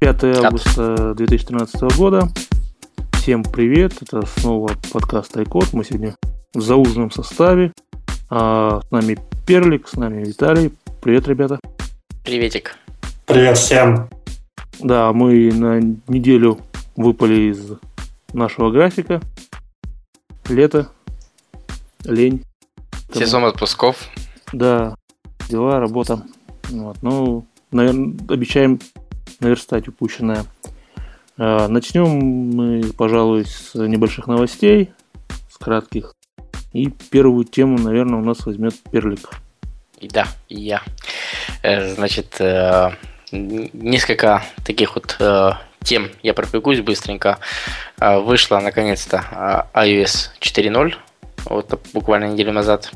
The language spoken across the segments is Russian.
5 августа 2013 года. Всем привет, это снова подкаст Айкод. Мы сегодня в зауженном составе. А с нами Перлик, с нами Виталий. Привет, ребята. Приветик. Привет всем. Да, мы на неделю выпали из нашего графика. Лето, лень. Сезон отпусков. Да, дела, работа. Вот. Ну, наверное, обещаем наверстать упущенное. А, начнем мы, пожалуй, с небольших новостей, с кратких. И первую тему, наверное, у нас возьмет Перлик. И да, я. Э, значит, э, несколько таких вот э, тем я пробегусь быстренько. Вышла наконец-то iOS 4.0, вот буквально неделю назад.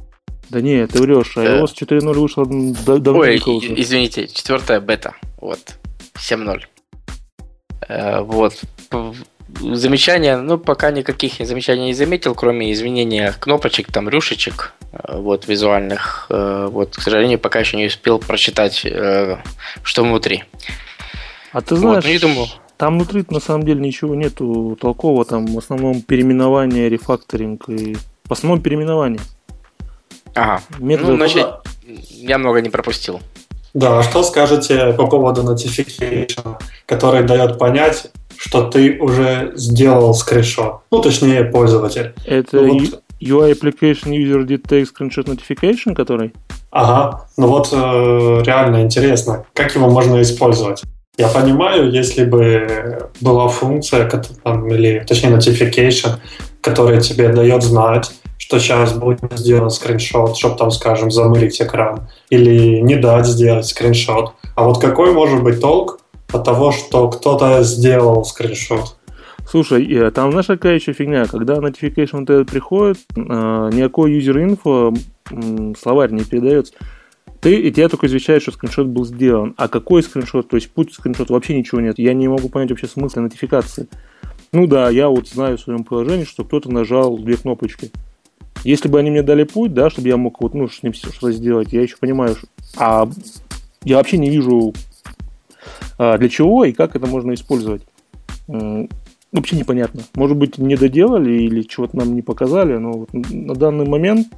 Да не, ты врешь, iOS 4.0 вышла давно. Ой, извините, четвертая бета, вот, 7.0. Вот, замечания, ну, пока никаких замечаний не заметил, кроме изменения кнопочек, там, рюшечек, э, вот, визуальных. Э, вот, к сожалению, пока еще не успел прочитать, э, что внутри. А ты знаешь, вот, ну, думаю... там внутри на самом деле ничего нету толкового, там в основном переименование, рефакторинг и в основном переименование. Ага, Метод... ну, значит, я много не пропустил. Да, а что скажете по поводу notification, который дает понять, что ты уже сделал скриншот. Ну, точнее, пользователь. Это ну, вот... UI Application User Did Take Screenshot Notification, который? Ага. Ну вот э, реально интересно, как его можно использовать. Я понимаю, если бы была функция, там, или точнее notification, которая тебе дает знать, что сейчас будет сделан скриншот, чтобы там, скажем, замылить экран, или не дать сделать скриншот. А вот какой может быть толк от того, что кто-то сделал скриншот. Слушай, э, там знаешь какая еще фигня? Когда notification вот этот приходит, э, никакой info словарь не передается. Ты, и тебя только извещает, что скриншот был сделан. А какой скриншот? То есть путь скриншот вообще ничего нет. Я не могу понять вообще смысла нотификации. Ну да, я вот знаю в своем приложении, что кто-то нажал две кнопочки. Если бы они мне дали путь, да, чтобы я мог вот, ну, с ним что-то сделать, я еще понимаю. А я вообще не вижу а для чего и как это можно использовать? Вообще непонятно. Может быть, не доделали или чего-то нам не показали, но на данный момент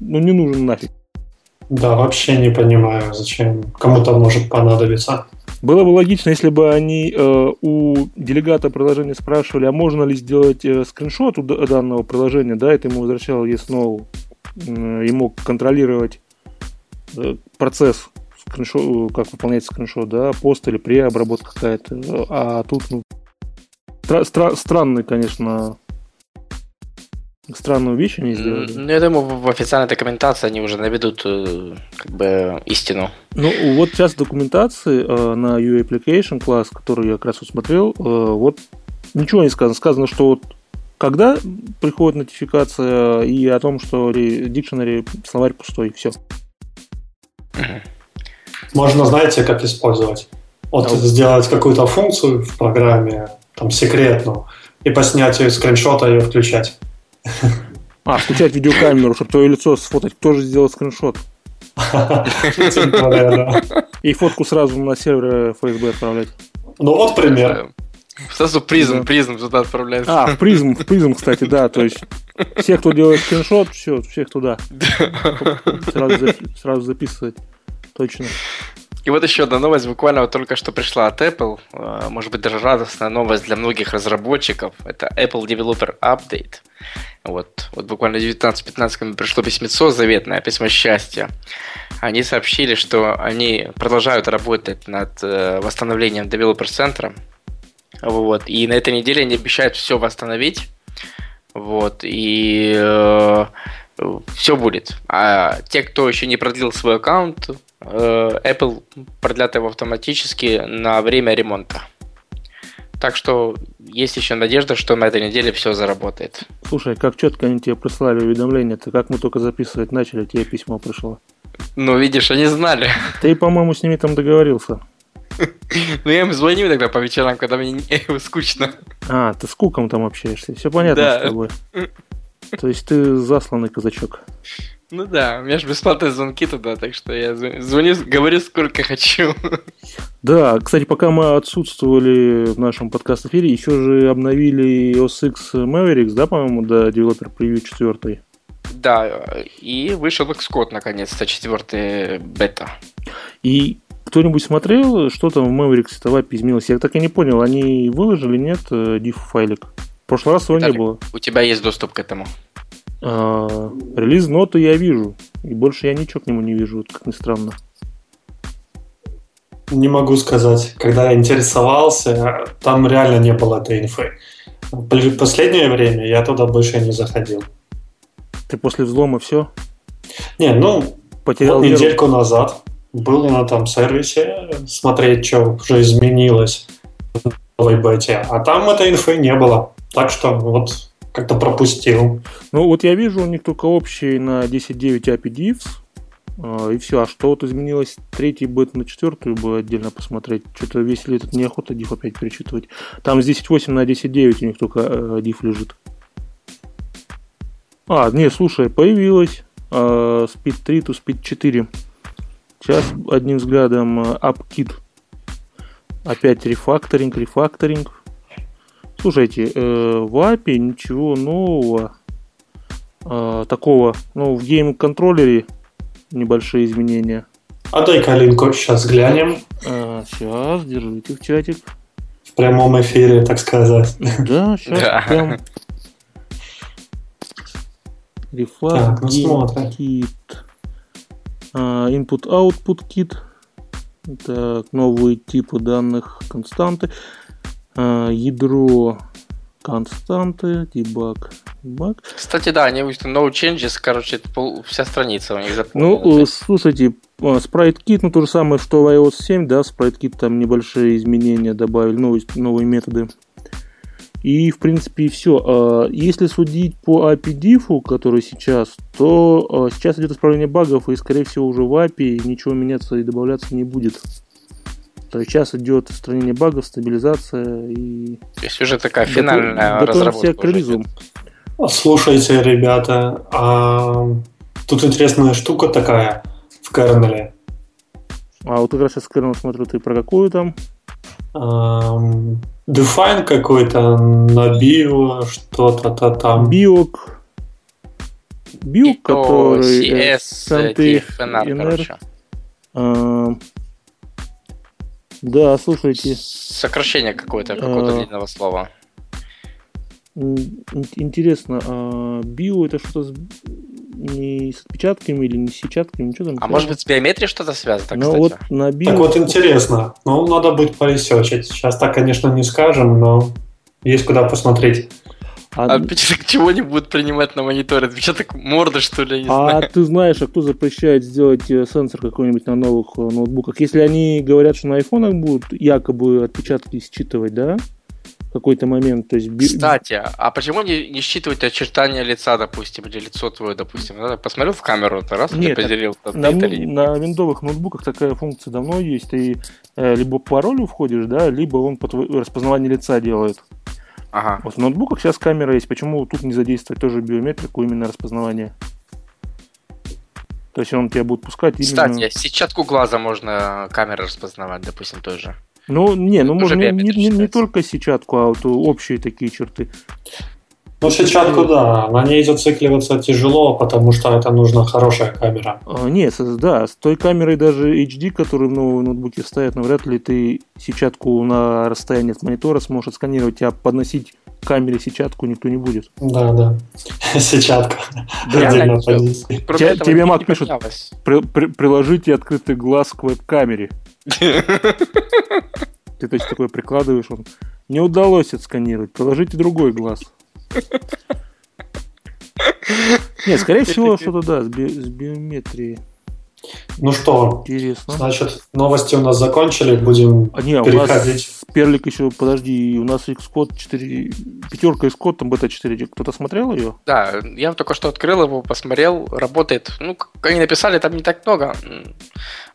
ну, не нужен нафиг. Да, вообще не понимаю, зачем кому-то может понадобиться. Было бы логично, если бы они э, у делегата приложения спрашивали, а можно ли сделать э, скриншот у данного приложения, да, это ему возвращал yes, no, э, и мог контролировать э, процесс скриншот, как выполняется скриншот, да, пост или преобработка какая-то. А тут, ну, стра- стра- странный, конечно, странную вещь они сделали. Ну, я думаю, в официальной документации они уже наведут э, как бы истину. Ну, вот сейчас в документации э, на UI Application класс, который я как раз усмотрел, э, вот ничего не сказано. Сказано, что вот когда приходит нотификация и о том, что дикшенери словарь пустой, все. Можно, знаете, как использовать? Вот да. сделать какую-то функцию в программе, там, секретную, и по снятию скриншота ее включать. А, включать видеокамеру, чтобы твое лицо сфотать. Кто же сделал скриншот? И фотку сразу на сервер ФСБ отправлять. Ну вот пример. Сразу призм, призм туда отправляешь. А, в призм, в призм, кстати, да. То есть все, кто делает скриншот, все, всех туда. Сразу, сразу записывать. Точно. И вот еще одна новость, буквально вот только что пришла от Apple, э, может быть даже радостная новость для многих разработчиков. Это Apple Developer Update. Вот, вот буквально 19-15 пришло письмецо заветное, письмо счастья. Они сообщили, что они продолжают работать над э, восстановлением девелопер-центра. Вот, и на этой неделе они обещают все восстановить. Вот, и э, все будет. А те, кто еще не продлил свой аккаунт, э, Apple продлят его автоматически на время ремонта. Так что есть еще надежда, что на этой неделе все заработает. Слушай, как четко они тебе прислали уведомление, ты как мы только записывать начали, тебе письмо пришло. Ну, видишь, они знали. Ты, по-моему, с ними там договорился. Ну, я им звоню тогда по вечерам, когда мне скучно. А, ты с Куком там общаешься, все понятно с тобой. То есть ты засланный казачок. Ну да, у меня же бесплатные звонки туда, так что я звоню, говорю сколько хочу. Да, кстати, пока мы отсутствовали в нашем подкаст-эфире, еще же обновили OS X Mavericks, да, по-моему, до Developer Preview 4. Да, и вышел Xcode наконец-то, четвертый бета. И кто-нибудь смотрел, что там в Mavericks в API изменилось? Я так и не понял, они выложили, нет, э, diff файлик? В прошлый раз его не было. У тебя есть доступ к этому? А, релиз ноты я вижу. И больше я ничего к нему не вижу, как ни странно. Не могу сказать. Когда я интересовался, там реально не было этой инфы. В последнее время я туда больше не заходил. Ты после взлома все? Не, ну, Потерял вот недельку назад был на там сервисе смотреть, что уже изменилось в новой бете, а там этой инфы не было. Так что вот как-то пропустил. Ну, вот я вижу у них только общий на 10.9 API Diffs, а, и все. А что вот изменилось третий бет на четвертую бы отдельно посмотреть. Что-то весь лет неохота diff опять перечитывать. Там с 10.8 на 10.9 у них только э, diff лежит. А, не, слушай, появилась э, Speed 3 to Speed 4. Сейчас одним взглядом э, AppKit. Опять рефакторинг, рефакторинг. Слушайте, э, в API ничего нового э, такого, ну, в game controller е небольшие изменения. А дай-ка линку сейчас глянем. А, сейчас, держите в чатик. В прямом эфире, так сказать. Да, сейчас да. прям. Refast, ну, смотрим. Kit. А, Input-Output Kit. Так, новые типы данных константы. А, ядро константы, дебаг, дебаг. Кстати, да, они выпустили no changes, короче, вся страница у них заполнена. Ну, есть... слушайте, Sprite Kit, ну то же самое, что в iOS 7, да, Sprite Kit там небольшие изменения добавили, новые, новые методы. И, в принципе, все. А, если судить по API Diff, который сейчас, то сейчас идет исправление багов, и, скорее всего, уже в API ничего меняться и добавляться не будет. То есть сейчас идет устранение багов, стабилизация и... То есть уже такая финальная Готов, разработка. к релизу. Слушайте, ребята, а тут интересная штука такая в кернеле. А вот как раз сейчас кернел смотрю, ты про какую там? Um, define какой-то на био, что-то там. Биок. Биок, который... CS, TFNR, короче. Да, слушайте. Сокращение какое-то, какого-то а... длинного слова. Интересно, а био это что-то с... не с отпечатками или не с сетчатками, ничего там? А может быть с биометрией что-то связано, ну, Вот на био... Так вот интересно, ну надо будет поресечить. Сейчас так, конечно, не скажем, но есть куда посмотреть. А, отпечаток чего не будут принимать на мониторе? Отпечаток морды, что ли, я не а знаю. ты знаешь, а кто запрещает сделать э, сенсор какой-нибудь на новых э, ноутбуках? Если они говорят, что на айфонах будут якобы отпечатки считывать, да? В какой-то момент. То есть... Кстати, а почему не, не считывать очертания лица, допустим, или лицо твое, допустим? Надо посмотрел в камеру, ты раз Нет, определил. На, на виндовых ноутбуках такая функция давно есть. Ты э, либо по паролю входишь, да, либо он по распознавание лица делает. Ага. Вот в ноутбуках сейчас камера есть. Почему тут не задействовать тоже биометрику, именно распознавание? То есть он тебя будет пускать именно... Кстати, сетчатку глаза можно камерой распознавать, допустим, тоже. Ну, не, ну можно не, не, не, не только сетчатку, а вот общие такие черты. Ну, сетчатку, да. На ней зацикливаться тяжело, потому что это нужна хорошая камера. А, нет, да, с той камерой даже HD, которую в новые ноутбуки ставят, навряд ли ты сетчатку на расстоянии от монитора сможешь отсканировать, а подносить к камере сетчатку никто не будет. Да, да. Сетчатка. Тебе Мак пишет, приложите открытый глаз к веб-камере. Ты то есть такой прикладываешь, он не удалось отсканировать, приложите другой глаз. Нет, скорее всего, что-то да, с, би- с биометрией. Ну что, Интересно. значит, новости у нас закончили, будем а, не, переходить. У нас Перлик еще, подожди, у нас Xcode 4, пятерка Xcode, там бета 4, кто-то смотрел ее? Да, я только что открыл его, посмотрел, работает, ну, как они написали, там не так много.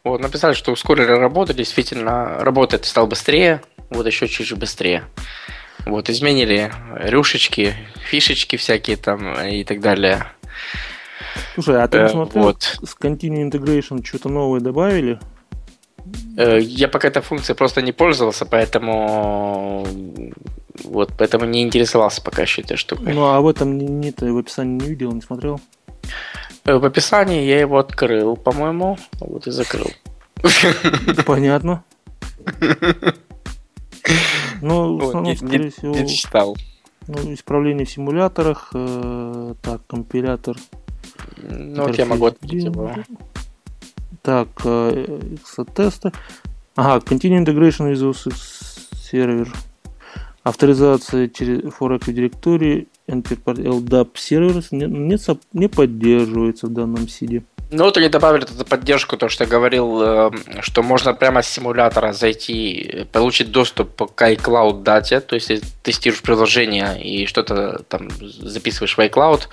Вот, написали, что ускорили работу, действительно, работает, стал быстрее, вот еще чуть-чуть быстрее. Вот, изменили рюшечки, фишечки всякие там и так далее. Слушай, а ты посмотрел, вот. с Continue Integration что-то новое добавили? Я пока этой функцией просто не пользовался, поэтому вот поэтому не интересовался пока еще этой штукой. Ну а в этом нет, в описании не видел, не смотрел? В описании я его открыл, по-моему, вот и закрыл. Понятно. Ну, в основном, скорее всего... Не читал. Ну, исправление в симуляторах, э, так, компилятор. Ну, вот я могу его. Так, э, тесты. Ага, Continue Integration with Server. Авторизация через for Active Directory Enterprise LDAP Servers не, не, не поддерживается в данном сиде. Ну, вот они добавили эту поддержку, то, что я говорил, эм, что можно прямо с симулятора зайти, получить доступ к iCloud дате, то есть если тестируешь приложение и что-то там записываешь в iCloud,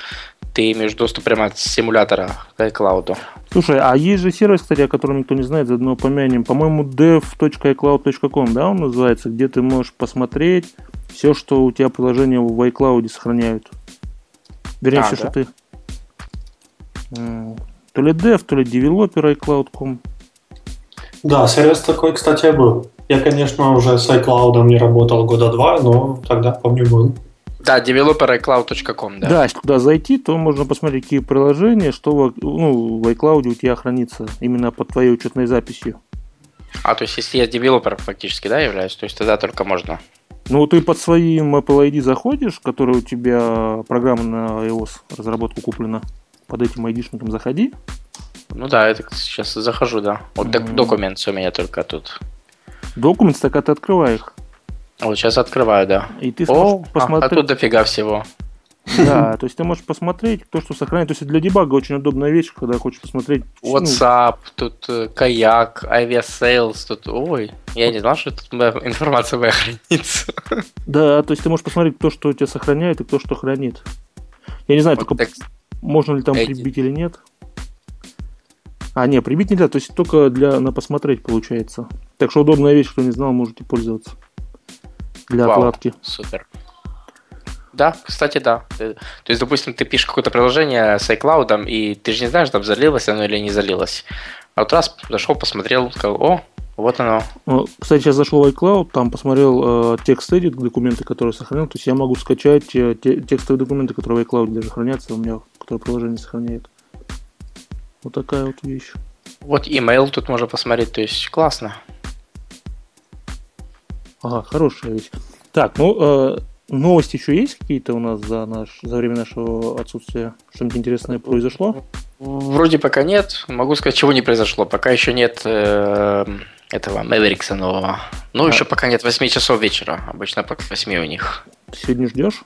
ты имеешь доступ прямо с симулятора к iCloud. Слушай, а есть же сервис, кстати, о котором никто не знает, заодно помянем. По-моему, dev.icloud.com, да, он называется, где ты можешь посмотреть все, что у тебя приложение в iCloud сохраняют. Вернее, а, все, да? что ты то ли dev, то ли developer iCloud.com. Да, сервис такой, кстати, был. Я, конечно, уже с iCloud не работал года два, но тогда, помню, был. Да, developer.icloud.com, да. Да, если туда зайти, то можно посмотреть, какие приложения, что в, ну, в iCloud у тебя хранится именно под твоей учетной записью. А, то есть, если я девелопер фактически, да, являюсь, то есть тогда только можно. Ну, ты под своим Apple ID заходишь, который у тебя программа на iOS разработку куплена под этим айдишником заходи. Ну да, это сейчас захожу, да. Вот mm-hmm. документ у меня только тут. Документ, так а ты открывай их. Вот сейчас открываю, да. И ты О, посмотреть. А, а тут дофига всего. Да, то есть ты можешь посмотреть то, что сохраняет. То есть для дебага очень удобная вещь, когда хочешь посмотреть. WhatsApp, ну, тут э, каяк, авиасейлс, тут. Ой, я не знал, что тут информация моя хранится. Да, то есть ты можешь посмотреть то, что у тебя сохраняет, и то, что хранит. Я не знаю, вот только текст. Можно ли там Эти. прибить или нет? А, не, прибить нельзя, то есть только для на посмотреть получается. Так что удобная вещь, кто не знал, можете пользоваться. Для Вау, отладки. Супер. Да, кстати, да. То есть, допустим, ты пишешь какое-то приложение с iCloud, и ты же не знаешь, там залилось оно или не залилось. А вот раз зашел, посмотрел, сказал, о, вот оно. Ну, кстати, я зашел в iCloud, там посмотрел э, текст edit, документы, которые сохранил. То есть я могу скачать э, те, текстовые документы, которые в iCloud даже хранятся, у меня, которые приложение сохраняет. Вот такая вот вещь. Вот email тут можно посмотреть, то есть классно. Ага, хорошая вещь. Так, ну, э, новости еще есть какие-то у нас за, наш, за время нашего отсутствия? Что-нибудь интересное произошло? Вроде пока нет. Могу сказать, чего не произошло. Пока еще нет э, этого Мэверикса нового. Ну, а. еще пока нет 8 часов вечера. Обычно по 8 у них. Сегодня ждешь?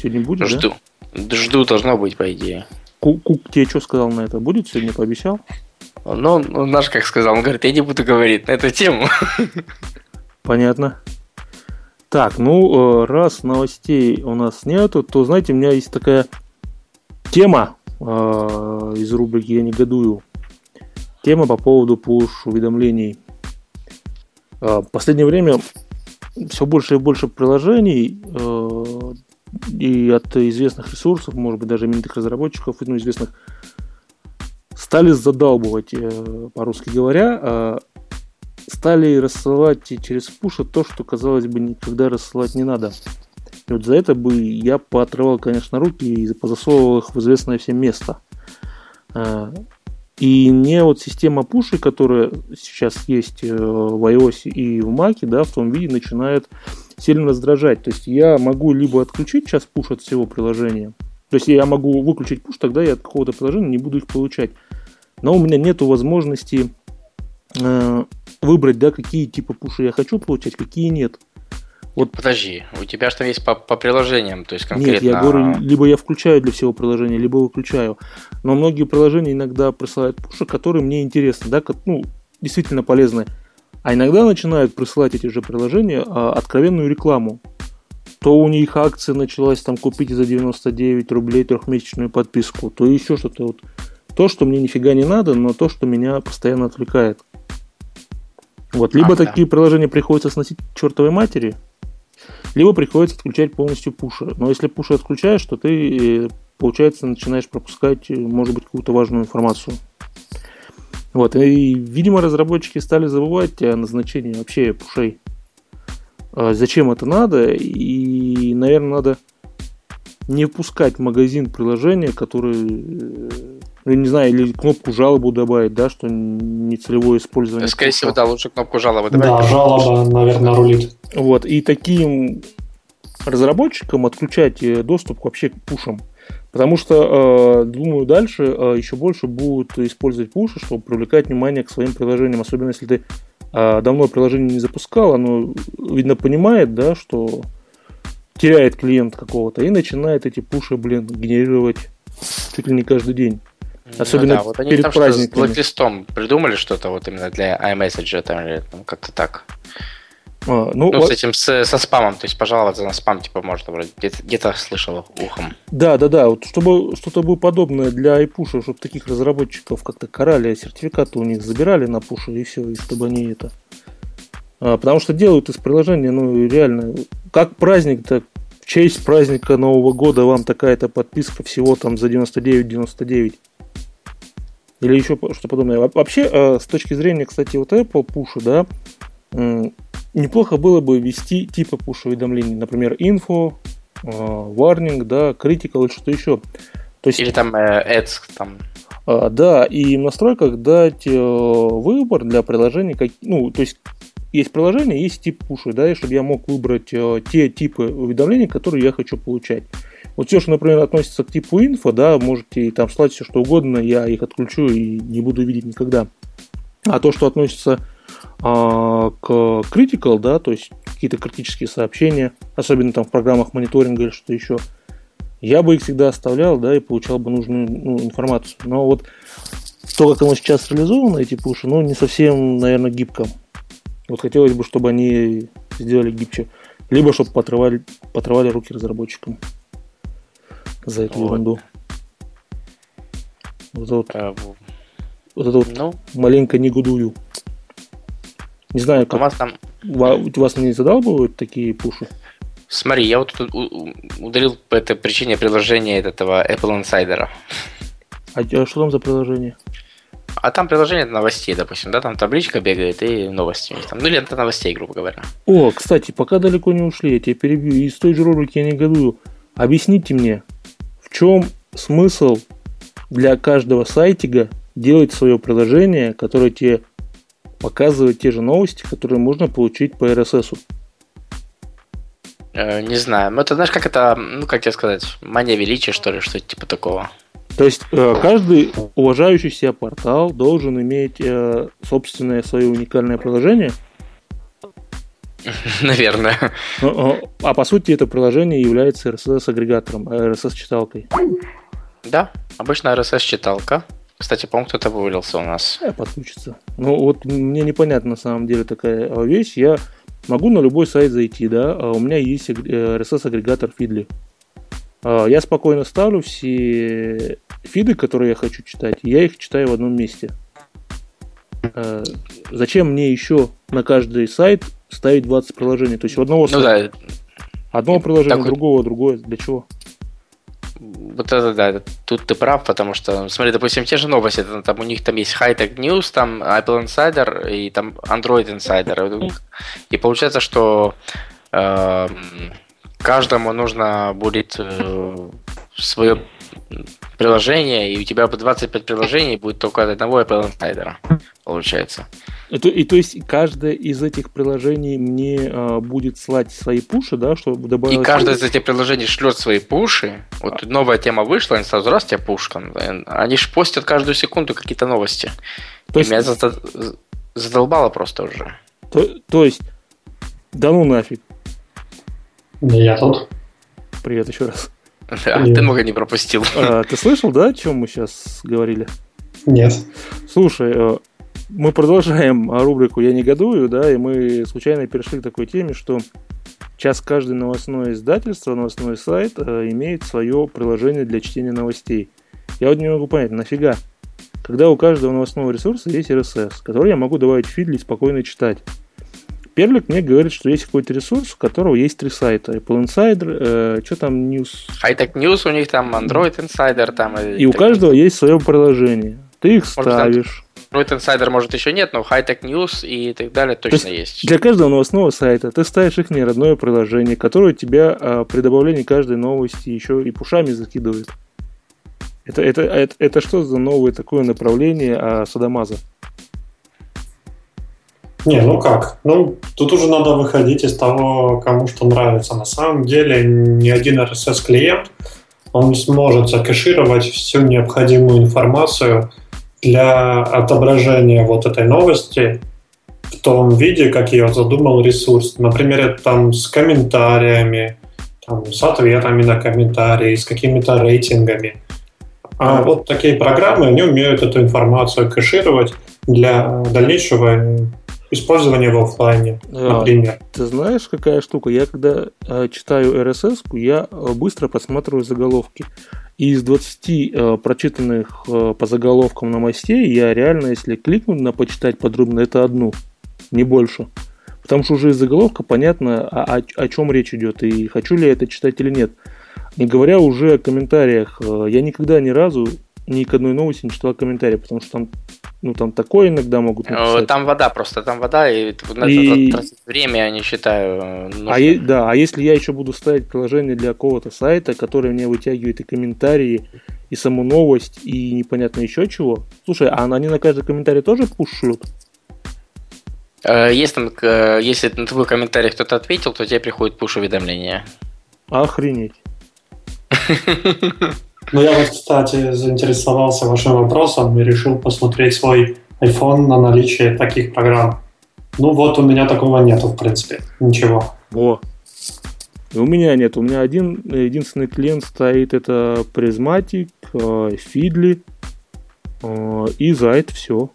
Сегодня будет, Жду. Да? Жду, должно быть, по идее. Кук тебе что сказал на это? Будет сегодня, пообещал? Ну, он, наш как сказал, он говорит, я не буду говорить на эту тему. Понятно. Так, ну, э, раз новостей у нас нету, то, знаете, у меня есть такая тема э, из рубрики «Я негодую». Тема по поводу push-уведомлений. Э, в последнее время все больше и больше приложений э, и от известных ресурсов, может быть, даже именитых разработчиков, ну, известных, стали задалбывать, э, по-русски говоря, а стали рассылать через пуша то, что, казалось бы, никогда рассылать не надо. И вот за это бы я поотрывал, конечно, руки и позасовывал их в известное всем место. А, и не вот система пуши, которая сейчас есть э, в iOS и в Mac, да, в том виде начинает сильно раздражать. То есть я могу либо отключить сейчас пуш от всего приложения, то есть я могу выключить пуш, тогда я от какого-то приложения не буду их получать. Но у меня нет возможности э, выбрать, да, какие типы пуши я хочу получать, какие нет. Вот. Подожди, у тебя что есть по, по приложениям, то есть конкретно... Нет, я говорю, либо я включаю для всего приложения, либо выключаю. Но многие приложения иногда присылают пуши, которые мне интересны, да, как, ну, действительно полезны. А иногда начинают присылать эти же приложения а, откровенную рекламу. То у них акция началась там купить за 99 рублей трехмесячную подписку, то еще что-то вот. То, что мне нифига не надо, но то, что меня постоянно отвлекает. Вот, либо а, такие да. приложения приходится сносить чертовой матери, либо приходится отключать полностью пуши. Но если пуши отключаешь, то ты э, получается, начинаешь пропускать, может быть, какую-то важную информацию. Вот, и, видимо, разработчики стали забывать о назначении вообще пушей. А зачем это надо? И, наверное, надо не впускать в магазин приложения, которые, ну, не знаю, или кнопку жалобу добавить, да, что не целевое использование. Скорее всего, да, лучше кнопку жалобы добавить. Да, жалоба, наверное, рулит. Вот, и таким разработчикам отключать э, доступ вообще к пушам. Потому что, э, думаю, дальше э, еще больше будут использовать пуши, чтобы привлекать внимание к своим приложениям. Особенно если ты давно приложение не запускал, оно, видно, понимает, да, что теряет клиент какого-то и начинает эти пуши, блин, генерировать чуть ли не каждый день. Особенно ну, да, вот они перед там праздниками. С блэклистом придумали что-то вот именно для iMessage там, или там, как-то так. А, ну, ну вот... с этим, с, со спамом, то есть пожаловаться на спам, типа, можно вроде где-то, где-то слышал ухом. Да, да, да, вот чтобы что-то было подобное для iPush, чтобы таких разработчиков как-то карали, сертификаты у них забирали на пуши и все, и чтобы они это... А, потому что делают из приложения, ну, реально, как праздник, так в честь праздника Нового года вам такая-то подписка всего там за 99,99. Или еще что подобное. Вообще, а, с точки зрения, кстати, вот Apple пуша, да, неплохо было бы ввести типы пуш-уведомлений, например, info, warning, да, critical или что-то еще. То есть, или там э, ads, там. А, да, и в настройках дать э, выбор для приложений, как, ну, то есть есть приложение, есть тип пуши, да, и чтобы я мог выбрать э, те типы уведомлений, которые я хочу получать. Вот все, что, например, относится к типу инфо, да, можете там слать все, что угодно, я их отключу и не буду видеть никогда. А то, что относится а, к critical, да, то есть какие-то критические сообщения, особенно там в программах мониторинга или что-то еще, я бы их всегда оставлял, да, и получал бы нужную ну, информацию. Но вот то, как оно сейчас реализовано, эти пуши, ну, не совсем, наверное, гибко. Вот хотелось бы, чтобы они сделали гибче. Либо чтобы потрывали, потрывали руки разработчикам за эту вот. ерунду. Вот это вот, а, вот, это вот ну, маленько негодую. Не знаю, как... У вас, там... у вас не задалбывают такие пуши? Смотри, я вот тут удалил по этой причине приложение этого Apple Insider. А, а что там за приложение? А там приложение новостей, допустим, да, там табличка бегает и новости. Там, ну, лента новостей, грубо говоря. О, кстати, пока далеко не ушли, я тебя перебью. Из той же рубрики я негодую. Объясните мне, в чем смысл для каждого сайтига делать свое приложение, которое тебе показывать те же новости, которые можно получить по RSS. Э, не знаю. Ну, это знаешь, как это, ну, как тебе сказать, мания величия, что ли, что-то типа такого. То есть э, каждый уважающий себя портал должен иметь э, собственное свое уникальное приложение. Наверное. А, а по сути это приложение является RSS-агрегатором, RSS-читалкой. Да, обычно RSS-читалка. Кстати, по-моему, кто-то вывалился у нас. Я подключится. Ну, вот мне непонятно на самом деле такая вещь. Я могу на любой сайт зайти, да, а у меня есть RSS-агрегатор Feedly. А, я спокойно ставлю все фиды, которые я хочу читать, и я их читаю в одном месте. А, зачем мне еще на каждый сайт ставить 20 приложений? То есть у одного, ну, сайта, да. одного приложения, Такой... другого, другое. Для чего? Вот это да, тут ты прав, потому что, смотри, допустим, те же новости, там у них там есть Hightech News, там Apple Insider и там Android Insider. И получается, что э, каждому нужно будет э, свое приложение, и у тебя по 25 приложений будет только от одного Apple Insider, получается. И то, и то есть каждое из этих приложений мне э, будет слать свои пуши, да, чтобы добавить. И каждое из этих приложений шлет свои пуши. Вот а. новая тема вышла, они сразу раз тебе пушка. Они ж постят каждую секунду какие-то новости. То есть... И меня задолбало просто уже. То, то есть, да ну нафиг. Я тут. Привет еще раз. Да, ты много не пропустил. А, ты слышал, да, о чем мы сейчас говорили? Нет. Слушай, э, мы продолжаем рубрику «Я негодую», да, и мы случайно перешли к такой теме, что сейчас каждое новостное издательство, новостной сайт э, имеет свое приложение для чтения новостей. Я вот не могу понять, нафига? Когда у каждого новостного ресурса есть RSS, который я могу добавить в фид и спокойно читать. Перлик мне говорит, что есть какой-то ресурс, у которого есть три сайта. Apple Insider, э, что там, News. Hightech News у них там, Android Insider там. И, и у каждого есть свое приложение. Ты их Может, ставишь. Android Insider, может, еще нет, но Hightech News и так далее точно То есть, есть. Для каждого новостного сайта ты ставишь их родное приложение, которое тебя а, при добавлении каждой новости еще и пушами закидывает. Это, это, это, это что за новое такое направление а, Садамаза? Не, ну как? Ну, тут уже надо выходить из того, кому что нравится. На самом деле, ни один RSS-клиент, он не сможет закэшировать всю необходимую информацию для отображения вот этой новости в том виде, как ее задумал ресурс. Например, там с комментариями, там, с ответами на комментарии, с какими-то рейтингами. А вот такие программы, они умеют эту информацию кэшировать для дальнейшего использования в офлайне, а, например. Ты знаешь, какая штука? Я когда э, читаю RSS, я э, быстро просматриваю заголовки. И из 20 э, прочитанных э, по заголовкам новостей я реально, если кликну на почитать подробно, это одну, не больше. Потому что уже из заголовка понятно, о, о, о чем речь идет и хочу ли я это читать или нет. Не говоря уже о комментариях, э, я никогда ни разу ни к одной новости не читал комментарии, потому что там, ну, там такое иногда могут э, написать. Там вода просто, там вода, и и... время я не считаю. Э, а е- да, а если я еще буду ставить приложение для какого-то сайта, которое мне вытягивает и комментарии, и саму новость, и непонятно еще чего. Слушай, а они на каждый комментарий тоже пуш э, Если, если на твой комментарий кто-то ответил, то тебе приходит пуш-уведомление. Охренеть. Ну, я вот, кстати, заинтересовался вашим вопросом и решил посмотреть свой iPhone на наличие таких программ. Ну, вот у меня такого нету, в принципе. Ничего. О, и у меня нет. У меня один единственный клиент стоит, это Prismatic, Feedly, э, и за это все.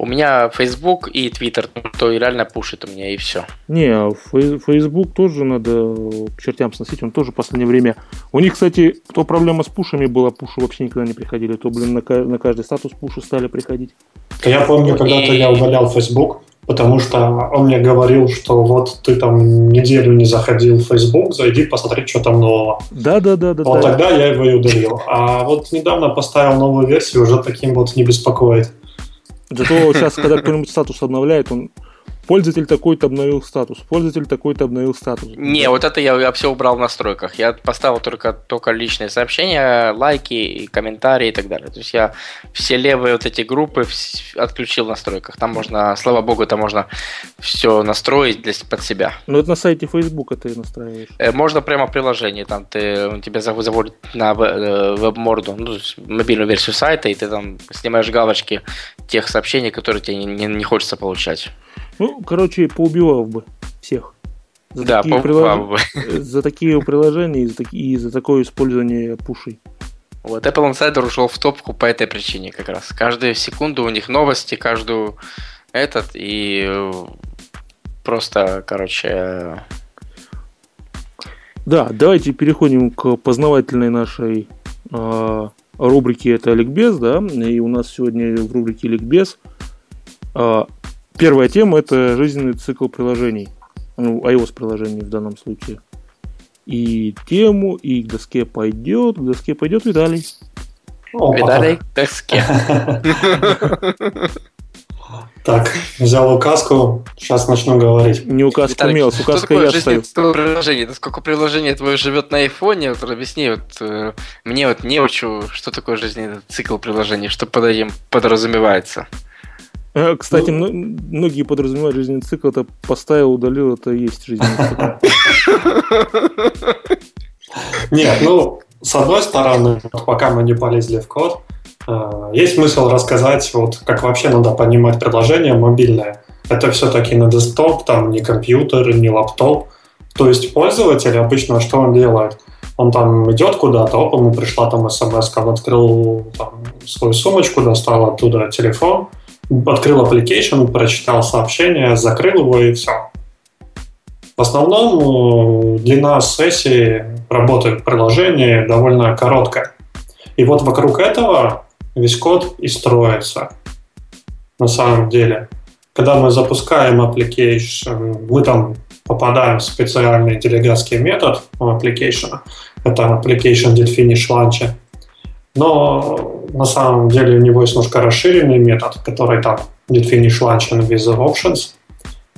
У меня Facebook и Twitter, то реально пушит у меня и все. Не, Facebook тоже надо к чертям сносить, он тоже в последнее время. У них, кстати, кто проблема с пушами была, пуши вообще никогда не приходили, то, блин, на, на каждый статус пуши стали приходить. Я помню, когда-то и... я удалял Facebook, потому что он мне говорил, что вот ты там неделю не заходил в Facebook, зайди, посмотри, что там нового. Да, да, да, да. Вот да. тогда я его и удалил. А вот недавно поставил новую версию, уже таким вот не беспокоит. Зато сейчас, когда кто-нибудь статус обновляет, он пользователь такой-то обновил статус, пользователь такой-то обновил статус. Не, вот это я, я все убрал в настройках. Я поставил только, только личные сообщения, лайки, комментарии и так далее. То есть я все левые вот эти группы отключил в настройках. Там можно, слава богу, там можно все настроить для, под себя. Ну это на сайте Facebook ты настраиваешь. Э, можно прямо в приложении, там ты, он тебя заводит на э, веб-морду, ну, мобильную версию сайта, и ты там снимаешь галочки тех сообщений, которые тебе не, не, не хочется получать. Ну, короче, поубивал бы всех. За да, такие прилож... бы. За такие приложения и за, таки... и за такое использование пушей. Вот Apple Insider ушел в топку по этой причине как раз. Каждую секунду у них новости, каждую этот, и э, просто, короче... Да, давайте переходим к познавательной нашей э, рубрике «Это Ликбез», да, и у нас сегодня в рубрике «Ликбез» э, Первая тема – это жизненный цикл приложений. Ну, iOS-приложений в данном случае. И тему, и к доске пойдет, к доске пойдет Виталий. О, Виталий к доске. Так, взял указку, сейчас начну говорить. Не указку Виталик, имел, с указкой я стою. приложение? Насколько приложение твое живет на айфоне, вот объясни вот, э, мне вот не учу, что такое жизненный цикл приложений, что под этим подразумевается. Э, кстати, ну, многие подразумевают жизненный цикл, это поставил, удалил, это и есть жизненный цикл. Нет, ну, с одной стороны, пока мы не полезли в код, э, есть смысл рассказать, вот как вообще надо понимать приложение мобильное. Это все-таки на десктоп, там не компьютер, не лаптоп. То есть пользователь обычно что он делает? Он там идет куда-то, оп, ему пришла там смс, он открыл там, свою сумочку, достал оттуда телефон, открыл application, прочитал сообщение, закрыл его и все. В основном э, длина сессии работы приложения довольно короткая. И вот вокруг этого весь код и строится на самом деле. когда мы запускаем application, мы там попадаем в специальный делегатский метод application. Это application did finish launch. Но на самом деле у него есть немножко расширенный метод, который там did finish launch with options.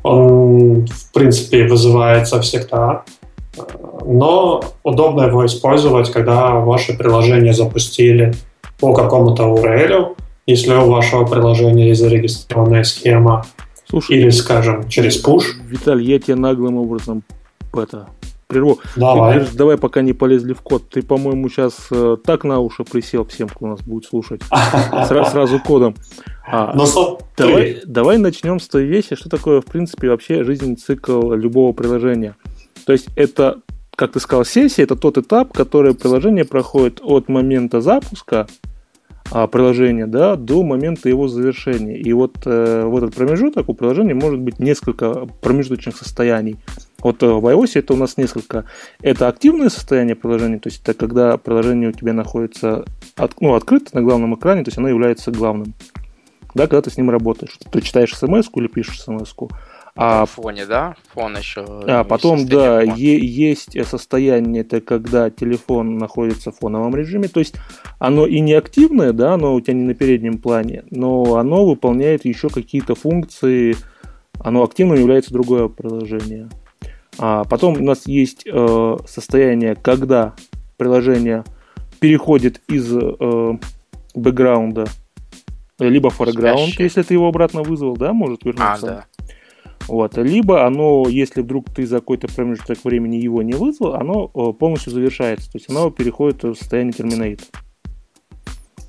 Он, в принципе, вызывается всегда, но удобно его использовать, когда ваше приложение запустили по какому-то URL, если у вашего приложения есть зарегистрированная схема, Слушай, или, скажем, через push. Виталий, я тебе наглым образом это прерву. Давай. Ты говоришь, давай, пока не полезли в код. Ты, по-моему, сейчас э, так на уши присел всем, кто нас будет слушать. Сра- сразу кодом. А, Но, ну, давай, давай начнем с той вещи, что такое, в принципе, вообще жизненный цикл любого приложения. То есть это, как ты сказал, сессия, это тот этап, который приложение проходит от момента запуска приложения да, до момента его завершения. И вот э, в этот промежуток у приложения может быть несколько промежуточных состояний. Вот э, в iOS это у нас несколько. Это активное состояние приложения, то есть это когда приложение у тебя находится от, ну, открыто на главном экране, то есть оно является главным. Да, когда ты с ним работаешь. Ты читаешь смс или пишешь смс -ку. А, фоне, да? Фон еще. А потом, да, е- есть состояние, это когда телефон находится в фоновом режиме. То есть оно и не активное, да, оно у тебя не на переднем плане, но оно выполняет еще какие-то функции. Оно активным является другое приложение. А потом у нас есть э, состояние, когда приложение переходит из э, бэкграунда либо форграунд, если ты его обратно вызвал, да, может вернуться. А, да. Вот. Либо оно, если вдруг ты за какой-то промежуток времени его не вызвал, оно э, полностью завершается. То есть оно переходит в состояние терминейт.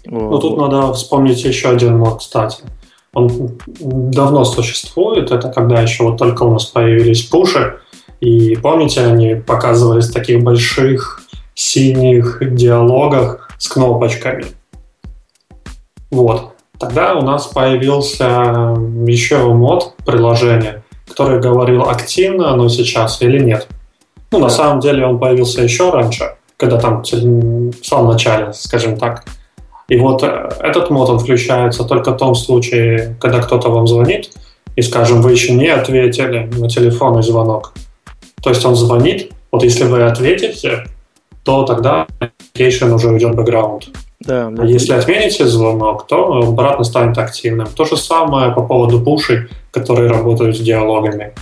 Ну, тут надо вспомнить еще один мод, кстати. Он давно существует. Это когда еще вот только у нас появились пуши. И помните, они показывались в таких больших синих диалогах с кнопочками. Вот. Тогда у нас появился еще мод приложения, который говорил, активно оно сейчас или нет. Ну, на самом деле он появился еще раньше, когда там в самом начале, скажем так. И вот э, этот мод, он включается только в том случае, когда кто-то вам звонит, и, скажем, вы еще не ответили на телефонный звонок. То есть он звонит, вот если вы ответите, то тогда application уже уйдет в бэкграунд. Да, да. А если отмените звонок, то обратно станет активным. То же самое по поводу пушей, которые работают с диалогами.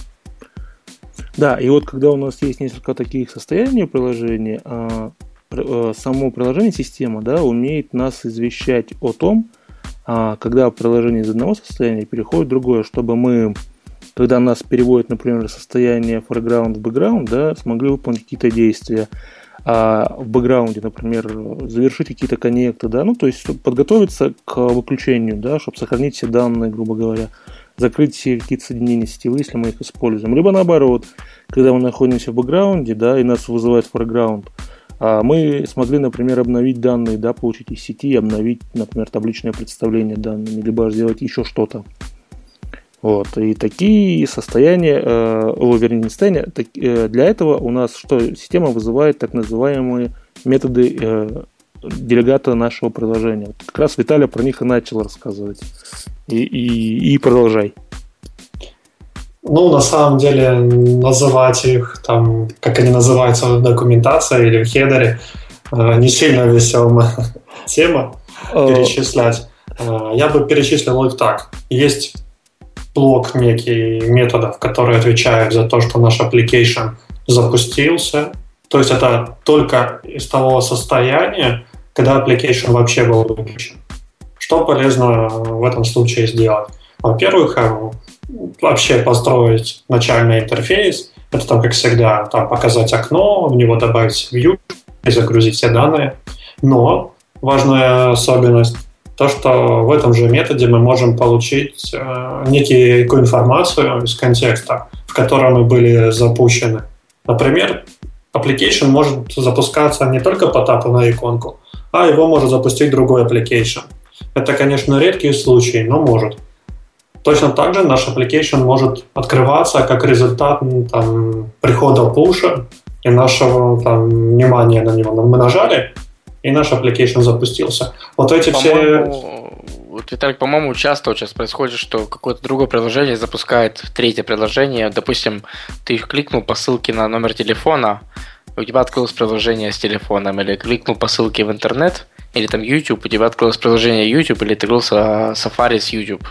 Да, и вот когда у нас есть несколько таких состояний приложения, а, а, само приложение, система, да, умеет нас извещать о том, когда приложение из одного состояния переходит в другое, чтобы мы, когда нас переводят, например, состояние foreground в background, да, смогли выполнить какие-то действия а в бэкграунде, например, завершить какие-то коннекты, да, ну, то есть подготовиться к выключению, да, чтобы сохранить все данные, грубо говоря, закрыть все какие-то соединения сетевые, если мы их используем. Либо наоборот, когда мы находимся в бэкграунде, да, и нас вызывает форграунд, а мы смогли, например, обновить данные, да, получить из сети, обновить, например, табличное представление данными, либо сделать еще что-то. Вот. И такие состояния, э, о, вернее, не состояния, так, э, для этого у нас что? Система вызывает так называемые методы э, делегата нашего приложения. Вот как раз Виталий про них и начал рассказывать. И, и, и продолжай. Ну, на самом деле, называть их, там, как они называются в документации или в хедере, э, не сильно веселая тема э, перечислять. Э, я бы перечислил их так. Есть блок некий методов, которые отвечают за то, что наш application запустился. То есть это только из того состояния, когда application вообще был выключен. Что полезно в этом случае сделать? Во-первых, э, вообще построить начальный интерфейс. Это там, как всегда, там показать окно, в него добавить view и загрузить все данные. Но важная особенность то, что в этом же методе мы можем получить э, некую информацию из контекста, в котором мы были запущены. Например, application может запускаться не только по тапу на иконку, а его может запустить другой application. Это, конечно, редкие случаи, но может. Точно так же наш application может открываться как результат там, прихода пуша и нашего там, внимания на него. Мы нажали, и наш application запустился. Вот эти все... Вот, Виталик, по-моему, часто сейчас происходит, что какое-то другое приложение запускает третье приложение. Допустим, ты кликнул по ссылке на номер телефона, у тебя открылось приложение с телефоном, или кликнул по ссылке в интернет, или там YouTube, у тебя открылось приложение YouTube, или ты открылся Safari с YouTube.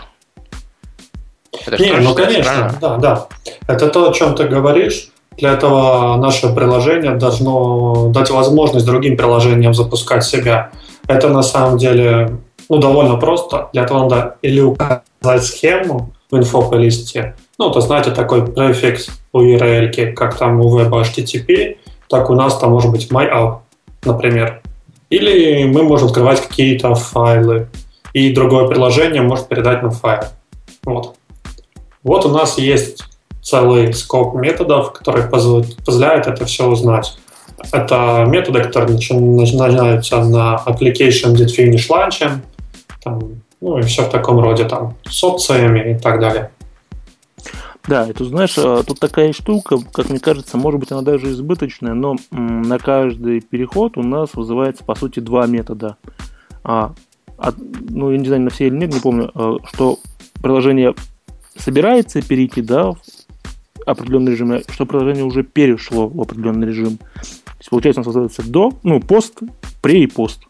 Это Не, ну конечно, правильно? да, да. Это то, о чем ты говоришь. Для этого наше приложение должно дать возможность другим приложениям запускать себя. Это на самом деле ну, довольно просто. Для этого надо или указать схему в инфополисте, ну, то знаете, такой префикс у URL, как там у веба HTTP, так у нас там может быть MyApp, например. Или мы можем открывать какие-то файлы, и другое приложение может передать нам файл. Вот. Вот у нас есть целый скоп методов, который позволяет это все узнать. Это методы, которые начинаются на application finish launch, там, ну и все в таком роде, там, с опциями и так далее. Да, это знаешь, а, тут такая штука, как мне кажется, может быть, она даже избыточная, но на каждый переход у нас вызывается, по сути, два метода. А, от, ну, я не знаю, на все или нет, не помню, а, что приложение собирается перейти, да, определенный режим, что приложение уже перешло в определенный режим. То есть, получается, у нас называется до, ну, пост, пре и пост.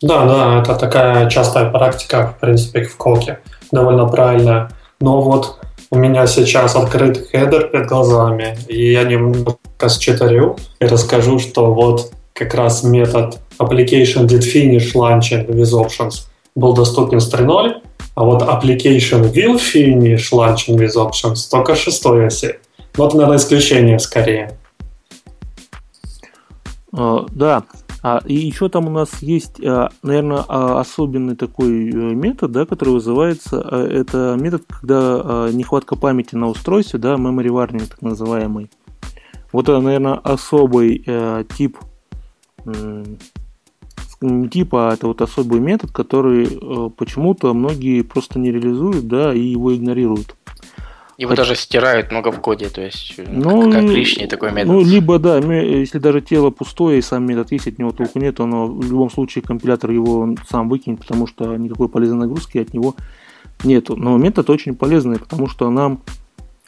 Да, да, это такая частая практика, в принципе, в коке. Довольно правильная. Но вот у меня сейчас открыт хедер перед глазами, и я немного считарю и расскажу, что вот как раз метод application did finish launching with options был доступен с 3.0, а вот application will finish launching with options только шестой оси. Вот, наверное, исключение скорее. Uh, да, а, и еще там у нас есть, а, наверное, а, особенный такой э, метод, да, который вызывается. Это метод, когда нехватка памяти на устройстве, да, memory warning так называемый. Вот это, наверное, особый э, тип, не тип, а это вот особый метод, который э, почему-то многие просто не реализуют, да, и его игнорируют. Его Хотя... даже стирают много в коде, то есть ну, как, как лишний такой метод. Ну, либо, да, если даже тело пустое и сам метод есть, от него толку нет, он в любом случае компилятор его сам выкинет, потому что никакой полезной нагрузки от него нету. Но метод очень полезный, потому что нам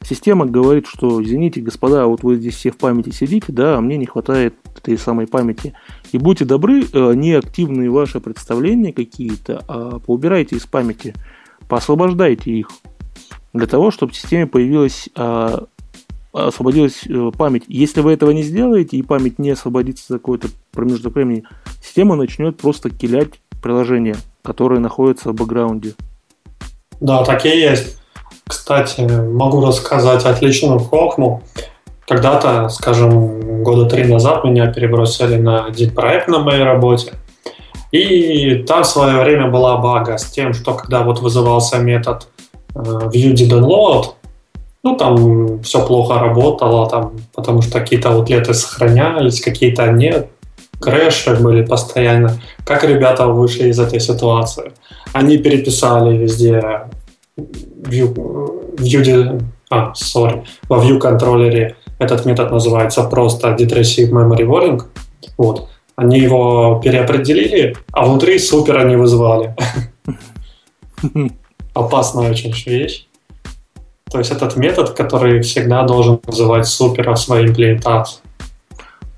система говорит, что, извините, господа, вот вы здесь все в памяти сидите, да, а мне не хватает этой самой памяти. И будьте добры, э, неактивные ваши представления какие-то, а поубирайте из памяти, поосвобождайте их для того, чтобы в системе появилась а, освободилась э, память. Если вы этого не сделаете и память не освободится за какой-то промежуток времени, система начнет просто килять приложения, которые находятся в бэкграунде. Да, такие есть. Кстати, могу рассказать отличную хохму. Когда-то, скажем, года три назад меня перебросили на один проект на моей работе. И там в свое время была бага с тем, что когда вот вызывался метод view didn't load, ну, там все плохо работало, там, потому что какие-то аутлеты сохранялись, какие-то нет, крэши были постоянно. Как ребята вышли из этой ситуации? Они переписали везде view, view а, sorry, во view контроллере этот метод называется просто detressive memory warning. Вот. Они его переопределили, а внутри супер они вызвали. опасная очень вещь. То есть этот метод, который всегда должен называть супера в своей имплементации.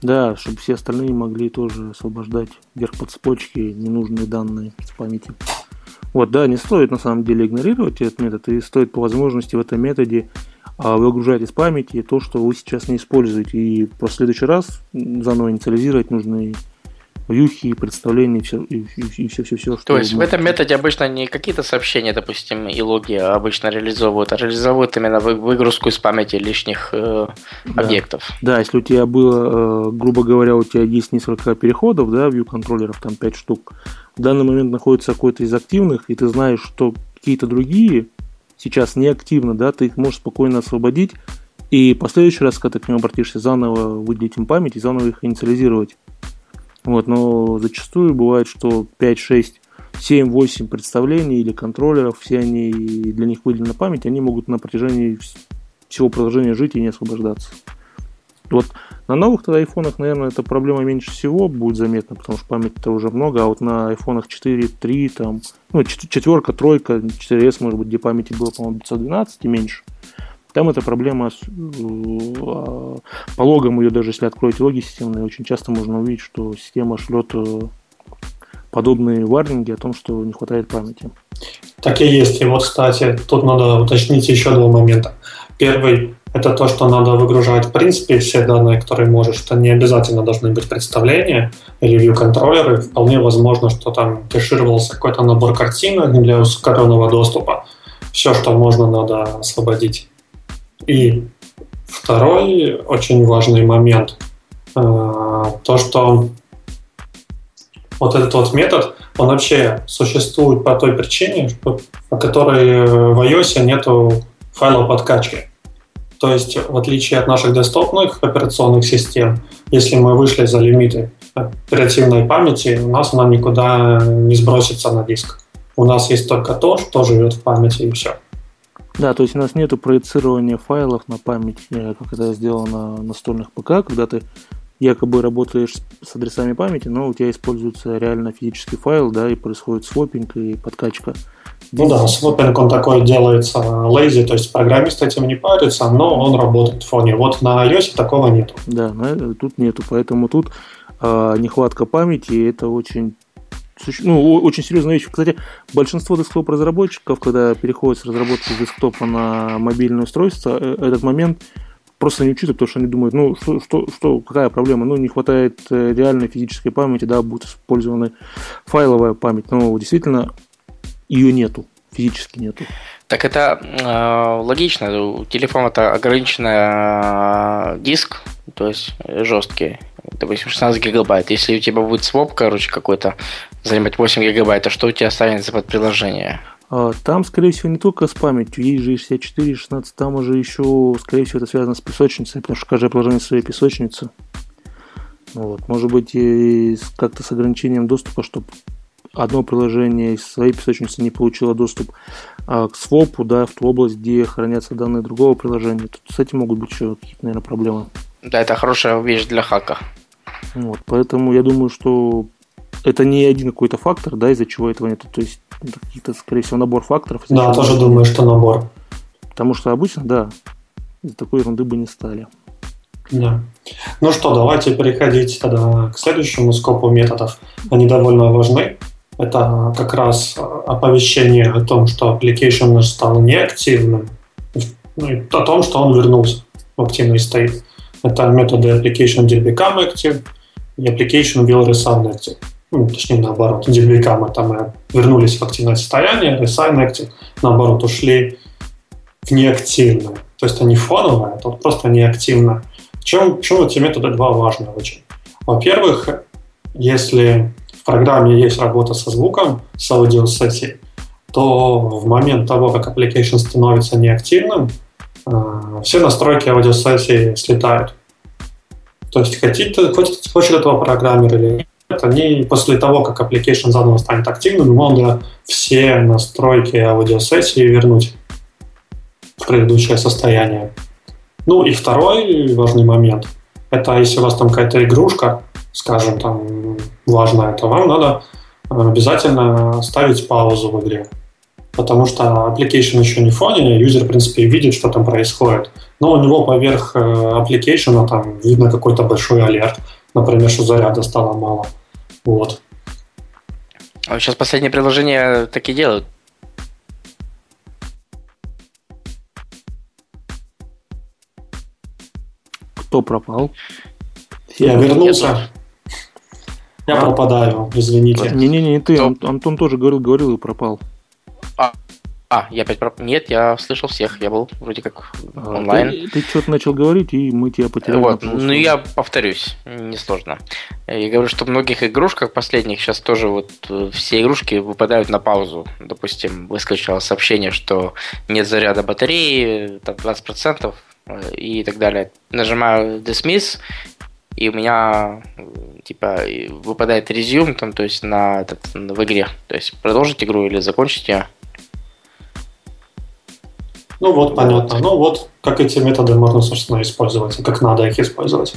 Да, чтобы все остальные могли тоже освобождать вверх под цепочки ненужные данные с памяти. Вот, да, не стоит на самом деле игнорировать этот метод, и стоит по возможности в этом методе а, выгружать из памяти то, что вы сейчас не используете, и в следующий раз заново инициализировать нужные вьюхи, представления и все, и, и, и все, все, все. То есть в этом методе обычно не какие-то сообщения, допустим, и логи обычно реализовывают, а реализовывают именно выгрузку из памяти лишних э, да. объектов. Да, если у тебя было, э, грубо говоря, у тебя есть несколько переходов, да, view контроллеров, там 5 штук, в данный момент находится какой-то из активных, и ты знаешь, что какие-то другие сейчас неактивны, да, ты их можешь спокойно освободить, и в последующий раз, когда ты к ним обратишься, заново выделить им память и заново их инициализировать. Вот, но зачастую бывает, что 5, 6, 7, 8 представлений или контроллеров, все они для них выделена память, они могут на протяжении всего приложения жить и не освобождаться. Вот На новых тогда айфонах, наверное, эта проблема меньше всего будет заметна, потому что памяти-то уже много, а вот на айфонах 4, 3, там, ну, четверка, тройка, 4S, может быть, где памяти было, по-моему, 512 и меньше, там эта проблема а, по логам ее, даже если откроете логи системные, очень часто можно увидеть, что система шлет э, подобные варнинги о том, что не хватает памяти. Так и есть. И вот, кстати, тут надо уточнить еще два момента. Первый – это то, что надо выгружать в принципе все данные, которые можешь. Это не обязательно должны быть представления или view-контроллеры. Вполне возможно, что там кэшировался какой-то набор картинок для ускоренного доступа. Все, что можно, надо освободить. И второй очень важный момент э, – то, что вот этот вот метод, он вообще существует по той причине, что, по которой в iOS нету файла подкачки. То есть, в отличие от наших десктопных операционных систем, если мы вышли за лимиты оперативной памяти, у нас она никуда не сбросится на диск. У нас есть только то, что живет в памяти, и все. Да, то есть у нас нету проецирования файлов на память, э, как это сделано на настольных ПК, когда ты якобы работаешь с адресами памяти, но у тебя используется реально физический файл, да, и происходит свопинг и подкачка. Ну да, свопинг он такой делается lazy, то есть программист этим не парится, но он работает в фоне. Вот на iOS такого нету. Да, тут нету, поэтому тут э, нехватка памяти, это очень ну, очень серьезная вещь. Кстати, большинство десктоп-разработчиков, когда переходят с разработки десктопа на мобильное устройство, э, этот момент просто не учитывают, потому что они думают, ну, что, что, что какая проблема? Ну, не хватает э, реальной физической памяти, да, будет использована файловая память. Но действительно, ее нету, физически нету. Так это э, логично. У телефона это ограниченный э, диск, то есть жесткий, допустим, 16 гигабайт. Если у тебя будет своп, короче, какой-то, занимать 8 гигабайт, то что у тебя останется под приложение? А, там, скорее всего, не только с памятью, есть же 64, 16, там уже еще, скорее всего, это связано с песочницей, потому что каждое приложение своей песочницы. Вот. Может быть, и как-то с ограничением доступа, чтобы одно приложение из своей песочницы не получило доступ а, к свопу, да, в ту область, где хранятся данные другого приложения. Тут с этим могут быть еще какие-то, наверное, проблемы. Да, это хорошая вещь для хака. Вот, поэтому я думаю, что это не один какой-то фактор, да, из-за чего этого нет. То есть это какие-то, скорее всего, набор факторов. Да, тоже думаю, что набор. Потому что обычно, да, из такой ерунды бы не стали. Да. Ну что, давайте переходить тогда к следующему скопу методов. Они довольно важны. Это как раз оповещение о том, что application наш стал неактивным, ну, и о том, что он вернулся в активный стейт. Это методы application did become active и application will resound active ну, точнее наоборот, мы там вернулись в активное состояние, Resign Active, наоборот, ушли в неактивное. То есть они фоновые, а тут просто неактивно. Чем, в чем эти методы два важны очень? Во-первых, если в программе есть работа со звуком, с аудиосессией, то в момент того, как application становится неактивным, э, все настройки аудиосессии слетают. То есть хотит, хочет, хочет этого программер или они после того, как application заново станет активным, надо все настройки аудиосессии вернуть в предыдущее состояние. Ну и второй важный момент – это если у вас там какая-то игрушка, скажем, там важная, то вам надо обязательно ставить паузу в игре. Потому что application еще не в фоне, юзер, в принципе, видит, что там происходит. Но у него поверх э, application там видно какой-то большой алерт, например, что заряда стало мало. Вот. А сейчас последние приложения так и делают. Кто пропал? Я вернулся. Я а? пропадаю, извините. Не-не-не, ты, Антон тоже говорил, говорил и пропал. А, я опять про... Нет, я слышал всех, я был вроде как а, онлайн. Ты, ты что-то начал говорить, и мы тебя потеряли. Вот, ну я повторюсь, несложно. Я говорю, что в многих игрушках последних сейчас тоже вот э, все игрушки выпадают на паузу. Допустим, выскочило сообщение, что нет заряда батареи, там 20% э, и так далее. Нажимаю Dismiss, и у меня типа выпадает резюм, там, то есть на, этот, в игре. То есть продолжить игру или закончить ее. Ну вот, понятно. Ну вот, как эти методы можно, собственно, использовать, и как надо их использовать.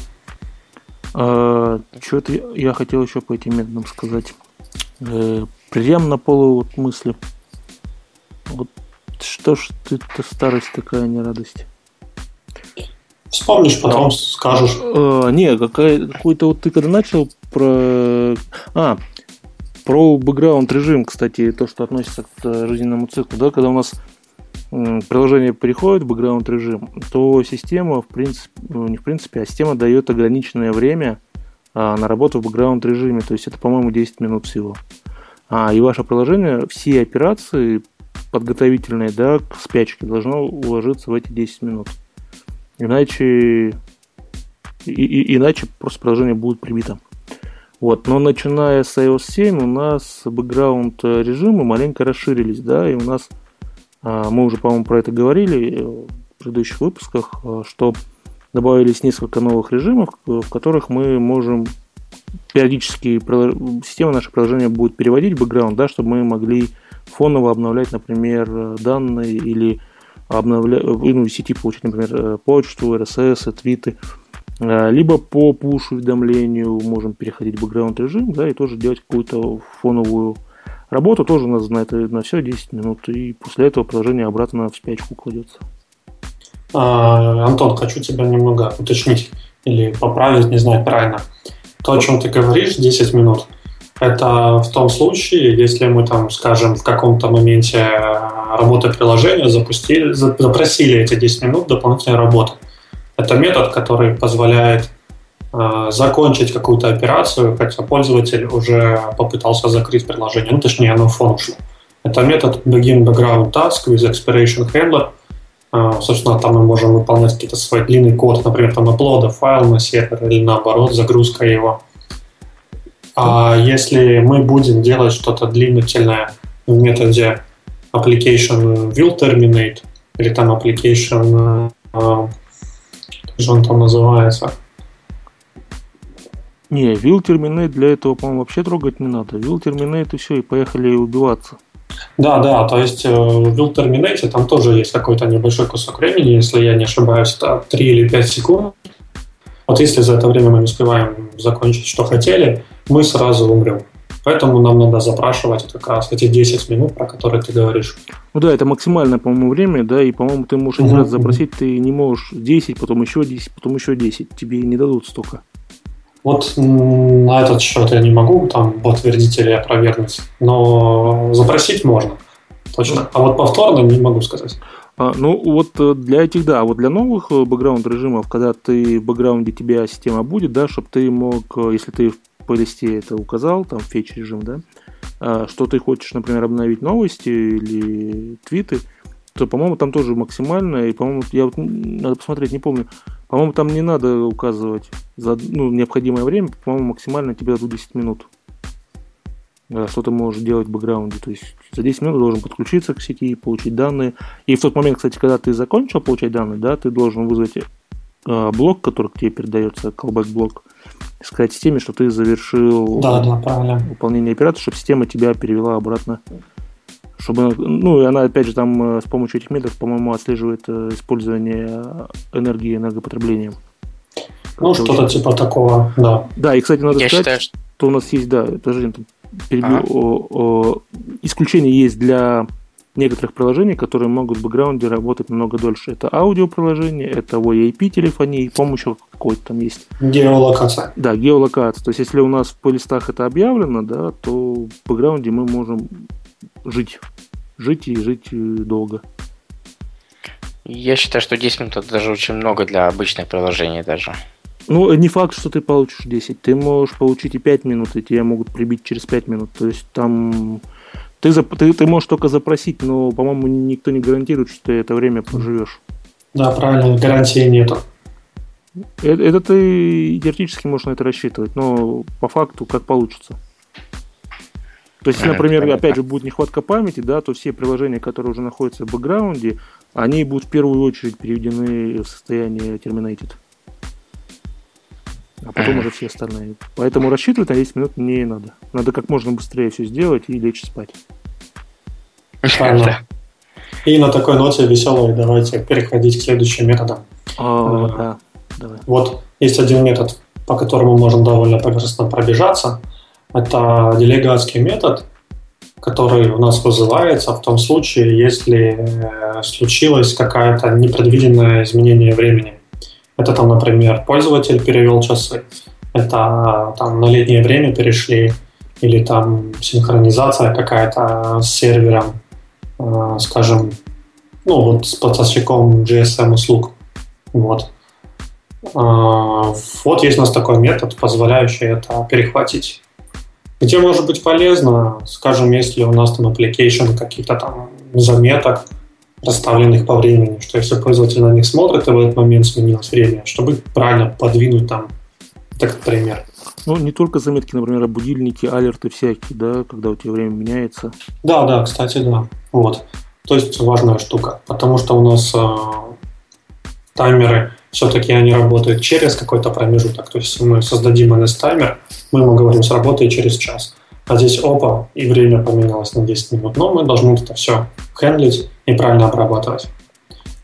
А, Что-то я хотел еще по этим методам сказать. Э, прям на полу вот мысли. Вот что ж ты-то старость такая, не радость. Вспомнишь, потом скажешь. А, не, какая, какой-то вот ты когда начал про... А, про бэкграунд режим, кстати, то, что относится к жизненному циклу, да, когда у нас приложение переходит в бэкграунд режим, то система, в принципе, ну, не в принципе, а система дает ограниченное время а, на работу в бэкграунд режиме, то есть это, по-моему, 10 минут всего. А, и ваше приложение, все операции подготовительные, да, к спячке должно уложиться в эти 10 минут. Иначе, и, и, иначе просто приложение будет прибито. Вот, но начиная с iOS 7 у нас бэкграунд режимы маленько расширились, да, и у нас мы уже, по-моему, про это говорили в предыдущих выпусках, а, что добавились несколько новых режимов, в которых мы можем периодически система нашего приложения будет переводить в бэкграунд, да, чтобы мы могли фоново обновлять, например, данные или обновлять, ну, сети получить, например, почту, RSS, твиты, а, либо по push-уведомлению можем переходить в бэкграунд режим, да, и тоже делать какую-то фоновую Работа тоже нас на это на все 10 минут, и после этого приложение обратно в спячку кладется. А, Антон, хочу тебя немного уточнить или поправить, не знаю правильно. То, о чем ты говоришь, 10 минут, это в том случае, если мы там, скажем, в каком-то моменте работы приложения запустили, запросили эти 10 минут дополнительной работы. Это метод, который позволяет Э, закончить какую-то операцию, хотя пользователь уже попытался закрыть приложение, ну, точнее, оно ушло. Это метод begin background task with expiration handler. Э, собственно, там мы можем выполнять какие-то свой длинный код, например, там upload файл на сервер или наоборот, загрузка его. А если мы будем делать что-то длительное в методе application will terminate или там application, э, как же он там называется, не, Will Terminate для этого, по-моему, вообще трогать не надо. Will Terminate и все, и поехали убиваться. Да, да, то есть в Will Terminate там тоже есть какой-то небольшой кусок времени, если я не ошибаюсь, это 3 или 5 секунд. Вот если за это время мы не успеваем закончить, что хотели, мы сразу умрем. Поэтому нам надо запрашивать как раз эти 10 минут, про которые ты говоришь. Ну да, это максимальное, по-моему, время, да, и, по-моему, ты можешь один раз запросить, ты не можешь 10, потом еще 10, потом еще 10. Тебе не дадут столько. Вот на этот счет я не могу там подтвердить или опровергнуть, но запросить можно. Точно. А вот повторно не могу сказать. А, ну, вот э, для этих, да, вот для новых э, бэкграунд режимов, когда ты в бэкграунде тебя система будет, да, чтобы ты мог, э, если ты по листе это указал, там фетч режим, да, а, что ты хочешь, например, обновить новости или твиты, то, по-моему, там тоже максимально, и, по-моему, я вот, надо посмотреть, не помню, по-моему, там не надо указывать за ну, необходимое время, по-моему, максимально тебе дадут 10 минут. Что ты можешь делать в бэкграунде. То есть за 10 минут должен подключиться к сети, получить данные. И в тот момент, кстати, когда ты закончил получать данные, да, ты должен вызвать э, блок, который к тебе передается, callback блок, сказать системе, что ты завершил да, да, выполнение операции, чтобы система тебя перевела обратно чтобы, ну, и она, опять же, там э, с помощью этих методов, по-моему, отслеживает э, использование энергии энергопотреблением. Ну, что-то типа такого, да. Да, и, кстати, надо Я сказать, считаю, что... что у нас есть, да, подожди, перебью, ага. о, о, исключение есть для некоторых приложений, которые могут в бэкграунде работать намного дольше. Это аудиоприложение, это OAP телефонии, помощь какой-то там есть. Геолокация. Да, геолокация. То есть, если у нас по листах это объявлено, да, то в бэкграунде мы можем жить. Жить и жить э, долго. Я считаю, что 10 минут это даже очень много для обычных приложений даже. Ну, не факт, что ты получишь 10. Ты можешь получить и 5 минут, и тебя могут прибить через 5 минут. То есть там... Ты, ты, ты можешь только запросить, но, по-моему, никто не гарантирует, что ты это время проживешь. Да, правильно, гарантии нету. Это, это ты теоретически можешь на это рассчитывать, но по факту как получится. То есть, например, понятно. опять же, будет нехватка памяти, да, то все приложения, которые уже находятся в бэкграунде, они будут в первую очередь переведены в состояние terminated. А потом уже все остальные. Поэтому рассчитывать на 10 минут не надо. Надо как можно быстрее все сделать и лечь спать. Правильно. И на такой ноте веселой давайте переходить к следующим методам. А, да, давай. Вот есть один метод по которому можно довольно поверхностно пробежаться. Это делегатский метод, который у нас вызывается в том случае, если э, случилось какое-то непредвиденное изменение времени. Это там, например, пользователь перевел часы, это там на летнее время перешли, или там синхронизация какая-то с сервером, э, скажем, ну вот с поставщиком GSM услуг. Вот. Э, вот есть у нас такой метод, позволяющий это перехватить. Где может быть полезно, скажем, если у нас там application каких-то там заметок, расставленных по времени, что если пользователь на них смотрит, и в этот момент сменилось время, чтобы правильно подвинуть там, так пример. Ну, не только заметки, например, а будильники, алерты всякие, да, когда у тебя время меняется. Да, да, кстати, да. Вот. То есть важная штука, потому что у нас э, таймеры все-таки они работают через какой-то промежуток. То есть мы создадим NS-таймер, мы ему говорим, сработает через час. А здесь опа, и время поменялось на 10 минут. Но мы должны это все хендлить и правильно обрабатывать.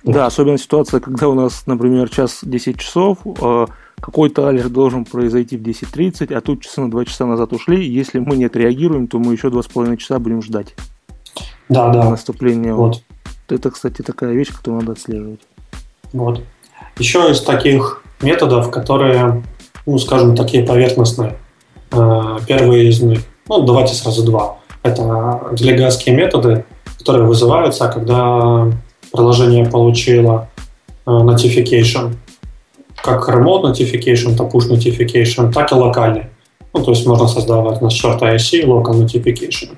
Да, особенно ситуация, когда у нас, например, час 10 часов, а какой-то алерт должен произойти в 10.30, а тут часы на 2 часа назад ушли. Если мы не отреагируем, то мы еще 2,5 часа будем ждать. Да, да. Наступление. Вот. Это, кстати, такая вещь, которую надо отслеживать. Вот. Еще из таких методов, которые, ну, скажем, такие поверхностные. Э, первый из них, ну, давайте сразу два. Это делегатские методы, которые вызываются, когда приложение получило э, notification, как remote notification, так push notification, так и локальный. Ну, то есть можно создавать на счет IC local notification.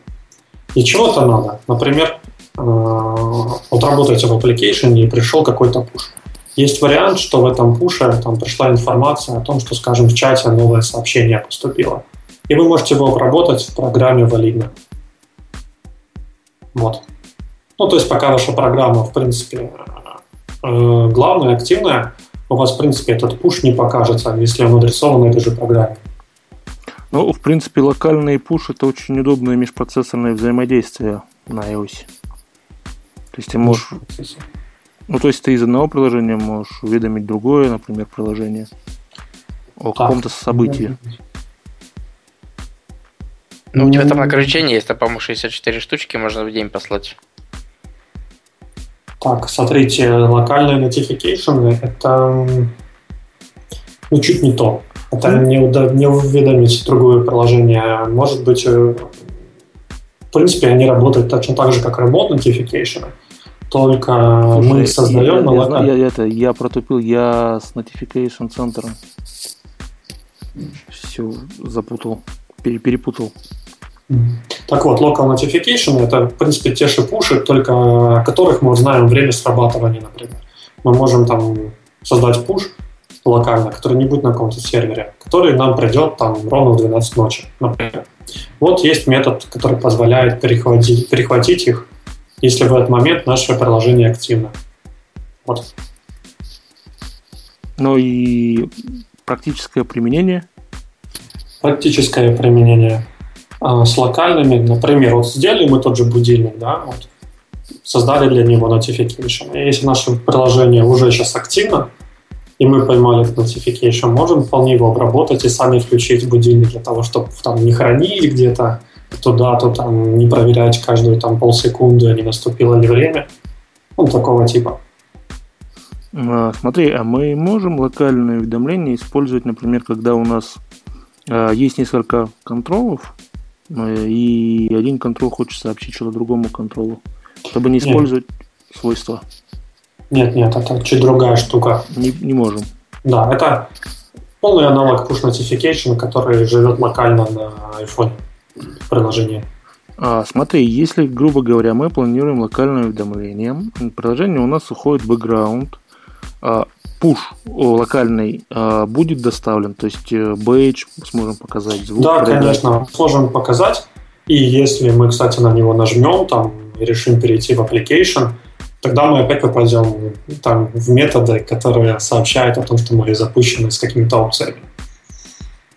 И чего-то надо. Например, э, вот работаете в application и пришел какой-то push. Есть вариант, что в этом пуше там пришла информация о том, что, скажем, в чате новое сообщение поступило. И вы можете его обработать в программе валидно. Вот. Ну, то есть пока ваша программа, в принципе, э, главная, активная, у вас, в принципе, этот пуш не покажется, если он адресован этой же программе. Ну, в принципе, локальный пуш это очень удобное межпроцессорное взаимодействие на iOS. То есть ты можешь ну, то есть ты из одного приложения можешь уведомить другое, например, приложение о каком-то событии. Ну, у тебя там ограничение есть, а, по-моему, 64 штучки можно в день послать. Так, смотрите, локальные notification это ну, чуть не то. Это не, не уведомить другое приложение. Может быть, э, в принципе, они работают точно так же, как remote notification только Слушай, мы их создаем я, на. Я, я, это, я протупил, я с Notification центром все запутал, перепутал. Так вот, Local Notification это, в принципе, те же пуши, только которых мы узнаем время срабатывания, например. Мы можем там создать пуш локально, который не будет на каком-то сервере, который нам придет там ровно в 12 ночи, например. Вот есть метод, который позволяет перехватить, перехватить их если в этот момент наше приложение активно. Вот. Ну и практическое применение? Практическое применение. А, с локальными, например, вот сделали мы тот же будильник, да, вот, создали для него notification. И если наше приложение уже сейчас активно, и мы поймали этот notification, можем вполне его обработать и сами включить будильник для того, чтобы там не хранить где-то, туда, то там не проверять каждую там полсекунды, не наступило ли время. Ну, такого типа. А, смотри, а мы можем локальные уведомления использовать, например, когда у нас а, есть несколько контролов, э, и один контрол хочет сообщить что-то другому контролу, чтобы не использовать нет. свойства. Нет, нет, это чуть другая штука. Не, не можем. Да, это полный аналог push notification, который живет локально на iPhone приложение? А, смотри, если, грубо говоря, мы планируем локальное уведомление, приложение у нас уходит в бэкграунд, push локальный а, будет доставлен, то есть э, бейдж сможем показать, звук. Да, передать. конечно, сможем показать. И если мы, кстати, на него нажмем там и решим перейти в application, тогда мы опять попадем там в методы, которые сообщают о том, что мы запущены с какими-то опциями.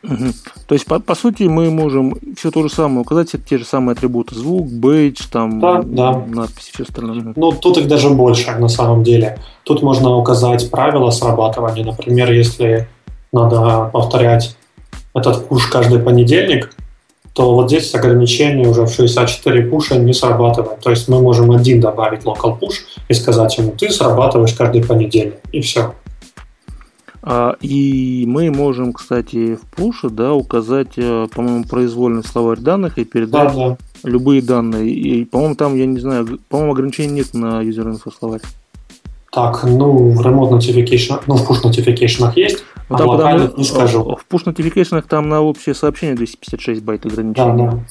Угу. То есть, по, по сути, мы можем все то же самое указать, те же самые атрибуты, звук, бейдж, там, да, да. надписи, все остальное. Ну, тут их даже больше, на самом деле. Тут можно указать правила срабатывания. Например, если надо повторять этот пуш каждый понедельник, то вот здесь ограничение уже в 64 пуша не срабатывает. То есть мы можем один добавить local push и сказать ему, ты срабатываешь каждый понедельник, и все. А, и мы можем, кстати, в пуше да, указать, э, по-моему, произвольный словарь данных и передать да, да. любые данные. И, по-моему, там, я не знаю, по-моему, ограничений нет на user info словарь. Так, ну, в remote notification, ну, в push notification есть, ну, а там, потому, не скажу. В push notification там на общее сообщение 256 байт ограничения. Да, да.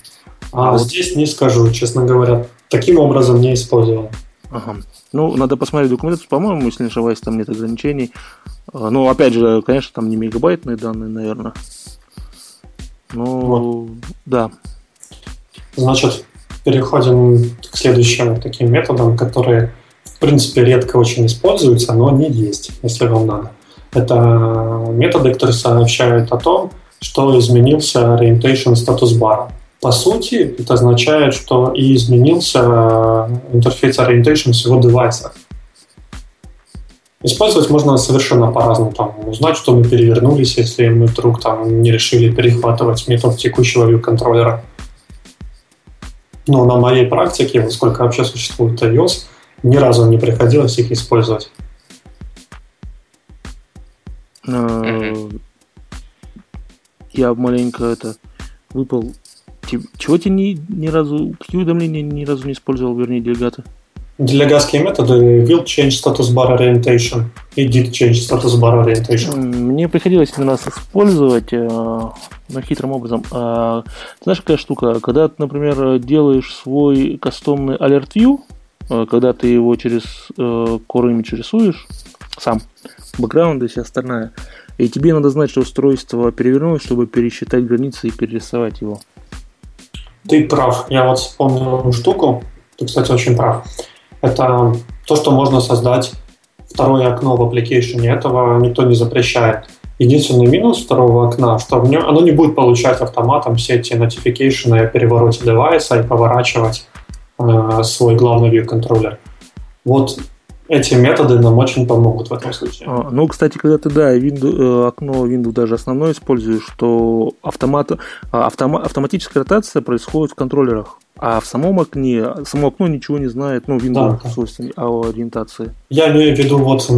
А, а вот... здесь не скажу, честно говоря. Таким образом не использовал. Ага. Ну, надо посмотреть документацию. По-моему, если не ошибаюсь, там нет ограничений. А, ну, опять же, конечно, там не мегабайтные данные, наверное. Ну, вот. да. Значит, переходим к следующим таким методам, которые, в принципе, редко очень используются, но они есть, если вам надо. Это методы, которые сообщают о том, что изменился orientation статус бара. По сути, это означает, что и изменился интерфейс orientation всего девайса. Использовать можно совершенно по-разному. Там, узнать, что мы перевернулись, если мы вдруг там не решили перехватывать метод текущего view контроллера. Но на моей практике, сколько вообще существует iOS, ни разу не приходилось их использовать. Mm-hmm. Я маленько это выпал. Чего ты ни, ни разу, какие уведомления ни разу не использовал, вернее, Делегатские методы will change status bar orientation и did change status bar orientation. Мне приходилось один раз использовать, э, но хитрым образом. А, знаешь, какая штука? Когда ты, например, делаешь свой кастомный alert view, э, когда ты его через э, Core Image рисуешь сам, бэкграунд и вся остальная, и тебе надо знать, что устройство перевернулось, чтобы пересчитать границы и перерисовать его. Ты прав. Я вот вспомнил одну штуку. Ты, кстати, очень прав это то, что можно создать второе окно в application. Этого никто не запрещает. Единственный минус второго окна, что в нем, оно не будет получать автоматом все эти notification о перевороте девайса и поворачивать э, свой главный view контроллер. Вот эти методы нам очень помогут в этом случае. А, ну, кстати, когда ты, да, Windows, э, окно Windows даже основное используешь, то автомат, а, автома, автоматическая ротация происходит в контроллерах. А в самом окне, само окно ничего не знает, ну, Windows, да. собственно, о ориентации. Я имею в виду, вот,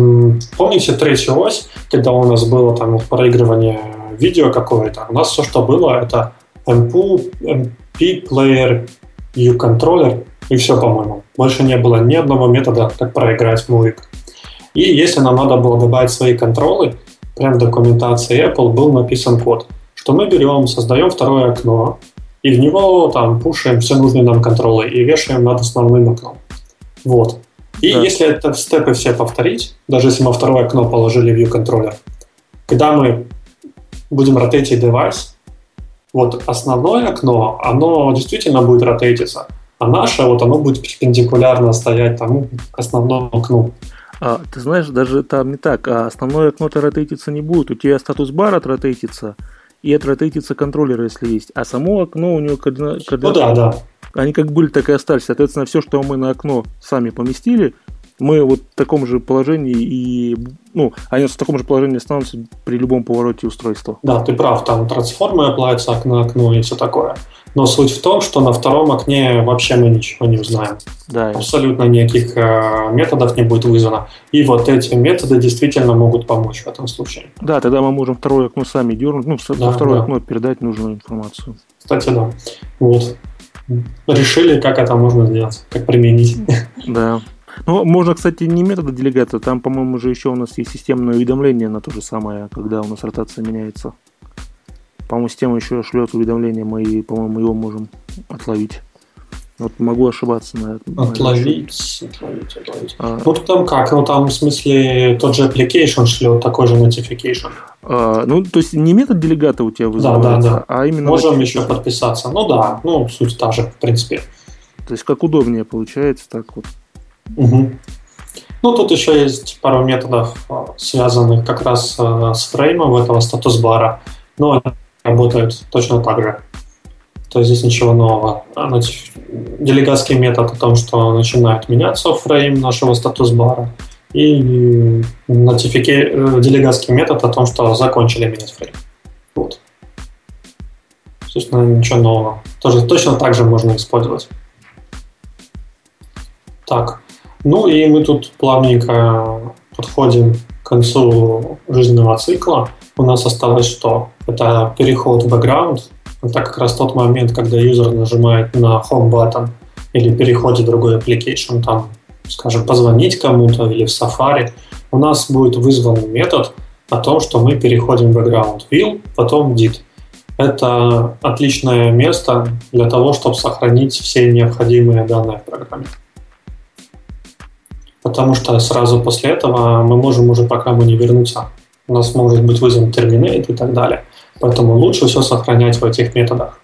помните третью ось, когда у нас было там проигрывание видео какое-то, у нас все, что было, это MP, MP Player, U-контроллер, и все, по-моему. Больше не было ни одного метода, как проиграть Movik. И если нам надо было добавить свои контролы, прямо в документации Apple был написан код, что мы берем, создаем второе окно, и в него там пушаем все нужные нам контролы и вешаем над основным окном. Вот. И да. если это степы все повторить, даже если мы второе окно положили в view контроллер, когда мы будем ротейтить девайс, вот основное окно, оно действительно будет ротейтиться, а наше, вот оно будет перпендикулярно стоять тому основному окну. А, ты знаешь, даже там не так. А основное окно-то ротейтиться не будет. У тебя статус бар отротейтится, и отротейтится контроллер, если есть. А само окно у него координа... Ну да, да. Они как были, так и остались. Соответственно, все, что мы на окно сами поместили, мы вот в таком же положении и, ну, они в таком же положении останутся при любом повороте устройства. Да, ты прав, там трансформы оплавятся окно окно и все такое. Но суть в том, что на втором окне вообще мы ничего не узнаем. Да. Абсолютно никаких э, методов не будет вызвано. И вот эти методы действительно могут помочь в этом случае. Да, тогда мы можем второе окно сами дернуть, ну, да, второе да. окно передать нужную информацию. Кстати, да. Вот. Решили, как это можно сделать, как применить. Да. Ну, можно, кстати, не методы делегата, там, по-моему, же еще у нас есть системное уведомление на то же самое, когда у нас ротация меняется. По-моему, система еще шлет уведомление, мы, по-моему, его можем отловить. Вот могу ошибаться на этом. Отловить, отловить, отловить. А, ну там как? Ну там в смысле тот же application шлет такой же notification. А, ну, то есть не метод делегата у тебя вызывается, да, да, да. а именно... Можем еще подписаться. Ну да, ну суть та же, в принципе. То есть как удобнее получается, так вот. Угу. Ну, тут еще есть пару методов, а, связанных как раз а, с фреймом этого статус-бара. Но работают точно так же. То есть здесь ничего нового. Делегатский метод о том, что начинает меняться фрейм нашего статус-бара. и notifica- э, делегатский метод о том, что закончили менять фрейм. Вот. Собственно, ничего нового. Тоже точно так же можно использовать. Так, ну и мы тут плавненько подходим к концу жизненного цикла. У нас осталось что? Это переход в бэкграунд. Это как раз тот момент, когда юзер нажимает на home button или переходит в другой application, там, скажем, позвонить кому-то или в Safari, у нас будет вызван метод о том, что мы переходим в background will, потом did. Это отличное место для того, чтобы сохранить все необходимые данные в программе потому что сразу после этого мы можем уже пока мы не вернуться. У нас может быть вызван терминейт и так далее. Поэтому лучше все сохранять в этих методах.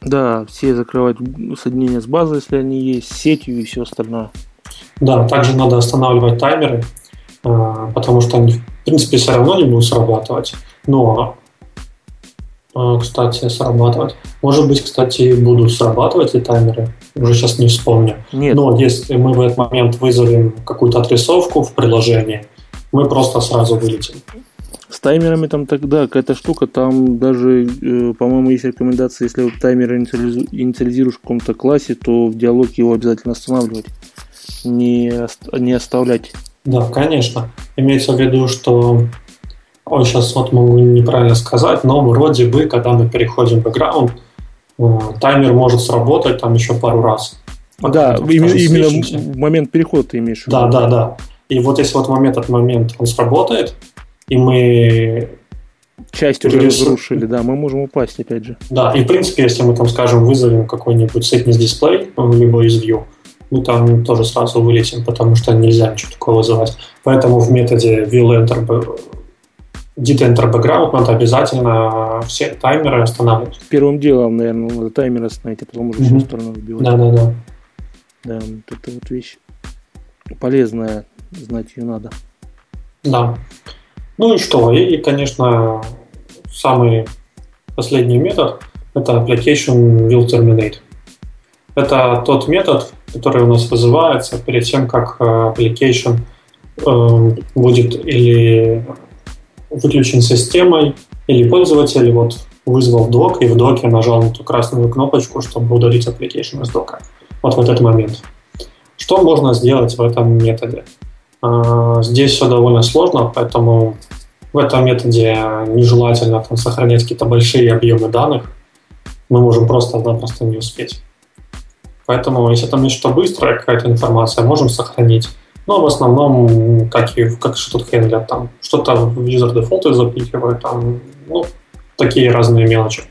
Да, все закрывать соединения с базой, если они есть, с сетью и все остальное. Да, также надо останавливать таймеры, а, потому что они, в принципе, все равно не будут срабатывать. Но а, кстати, срабатывать. Может быть, кстати, будут срабатывать и таймеры. Уже сейчас не вспомню. Нет. Но если мы в этот момент вызовем какую-то отрисовку в приложении, мы просто сразу вылетим. С таймерами там тогда какая-то штука, там даже, э, по-моему, есть рекомендация, если таймер инициализируешь в каком-то классе, то в диалоге его обязательно останавливать, не, не оставлять. Да, конечно. Имеется в виду, что Ой, сейчас вот могу неправильно сказать, но вроде бы, когда мы переходим в бэкграунд, таймер может сработать там еще пару раз. Да, именно, именно момент перехода ты имеешь в виду. Да, да, да. И вот если вот момент этот момент он сработает, и мы часть уже разрушили, да, мы можем упасть опять же. Да, и в принципе, если мы там, скажем, вызовем какой-нибудь сетнess дисплей, либо из view, мы там тоже сразу вылетим, потому что нельзя ничего такого вызывать. Поэтому в методе will Did Enter Background надо обязательно все таймеры останавливать. Первым делом, наверное, надо таймер остановить, а потом уже mm-hmm. всю сторону выбивать. Да, да, да. Да, вот это вот вещь полезная, знать ее надо. Да. Ну и что? И, и конечно, самый последний метод – это application will terminate. Это тот метод, который у нас вызывается перед тем, как э, application э, будет или выключен системой, или пользователь вот вызвал док, и в доке нажал на эту красную кнопочку, чтобы удалить application из дока. Вот в этот момент. Что можно сделать в этом методе? А, здесь все довольно сложно, поэтому в этом методе нежелательно там, сохранять какие-то большие объемы данных. Мы можем просто-напросто не успеть. Поэтому, если там есть что быстрое, какая-то информация, можем сохранить. Но в основном, как, и, как что тут хендлят, там что-то в user дефолты запихивают, там, ну, такие разные мелочи.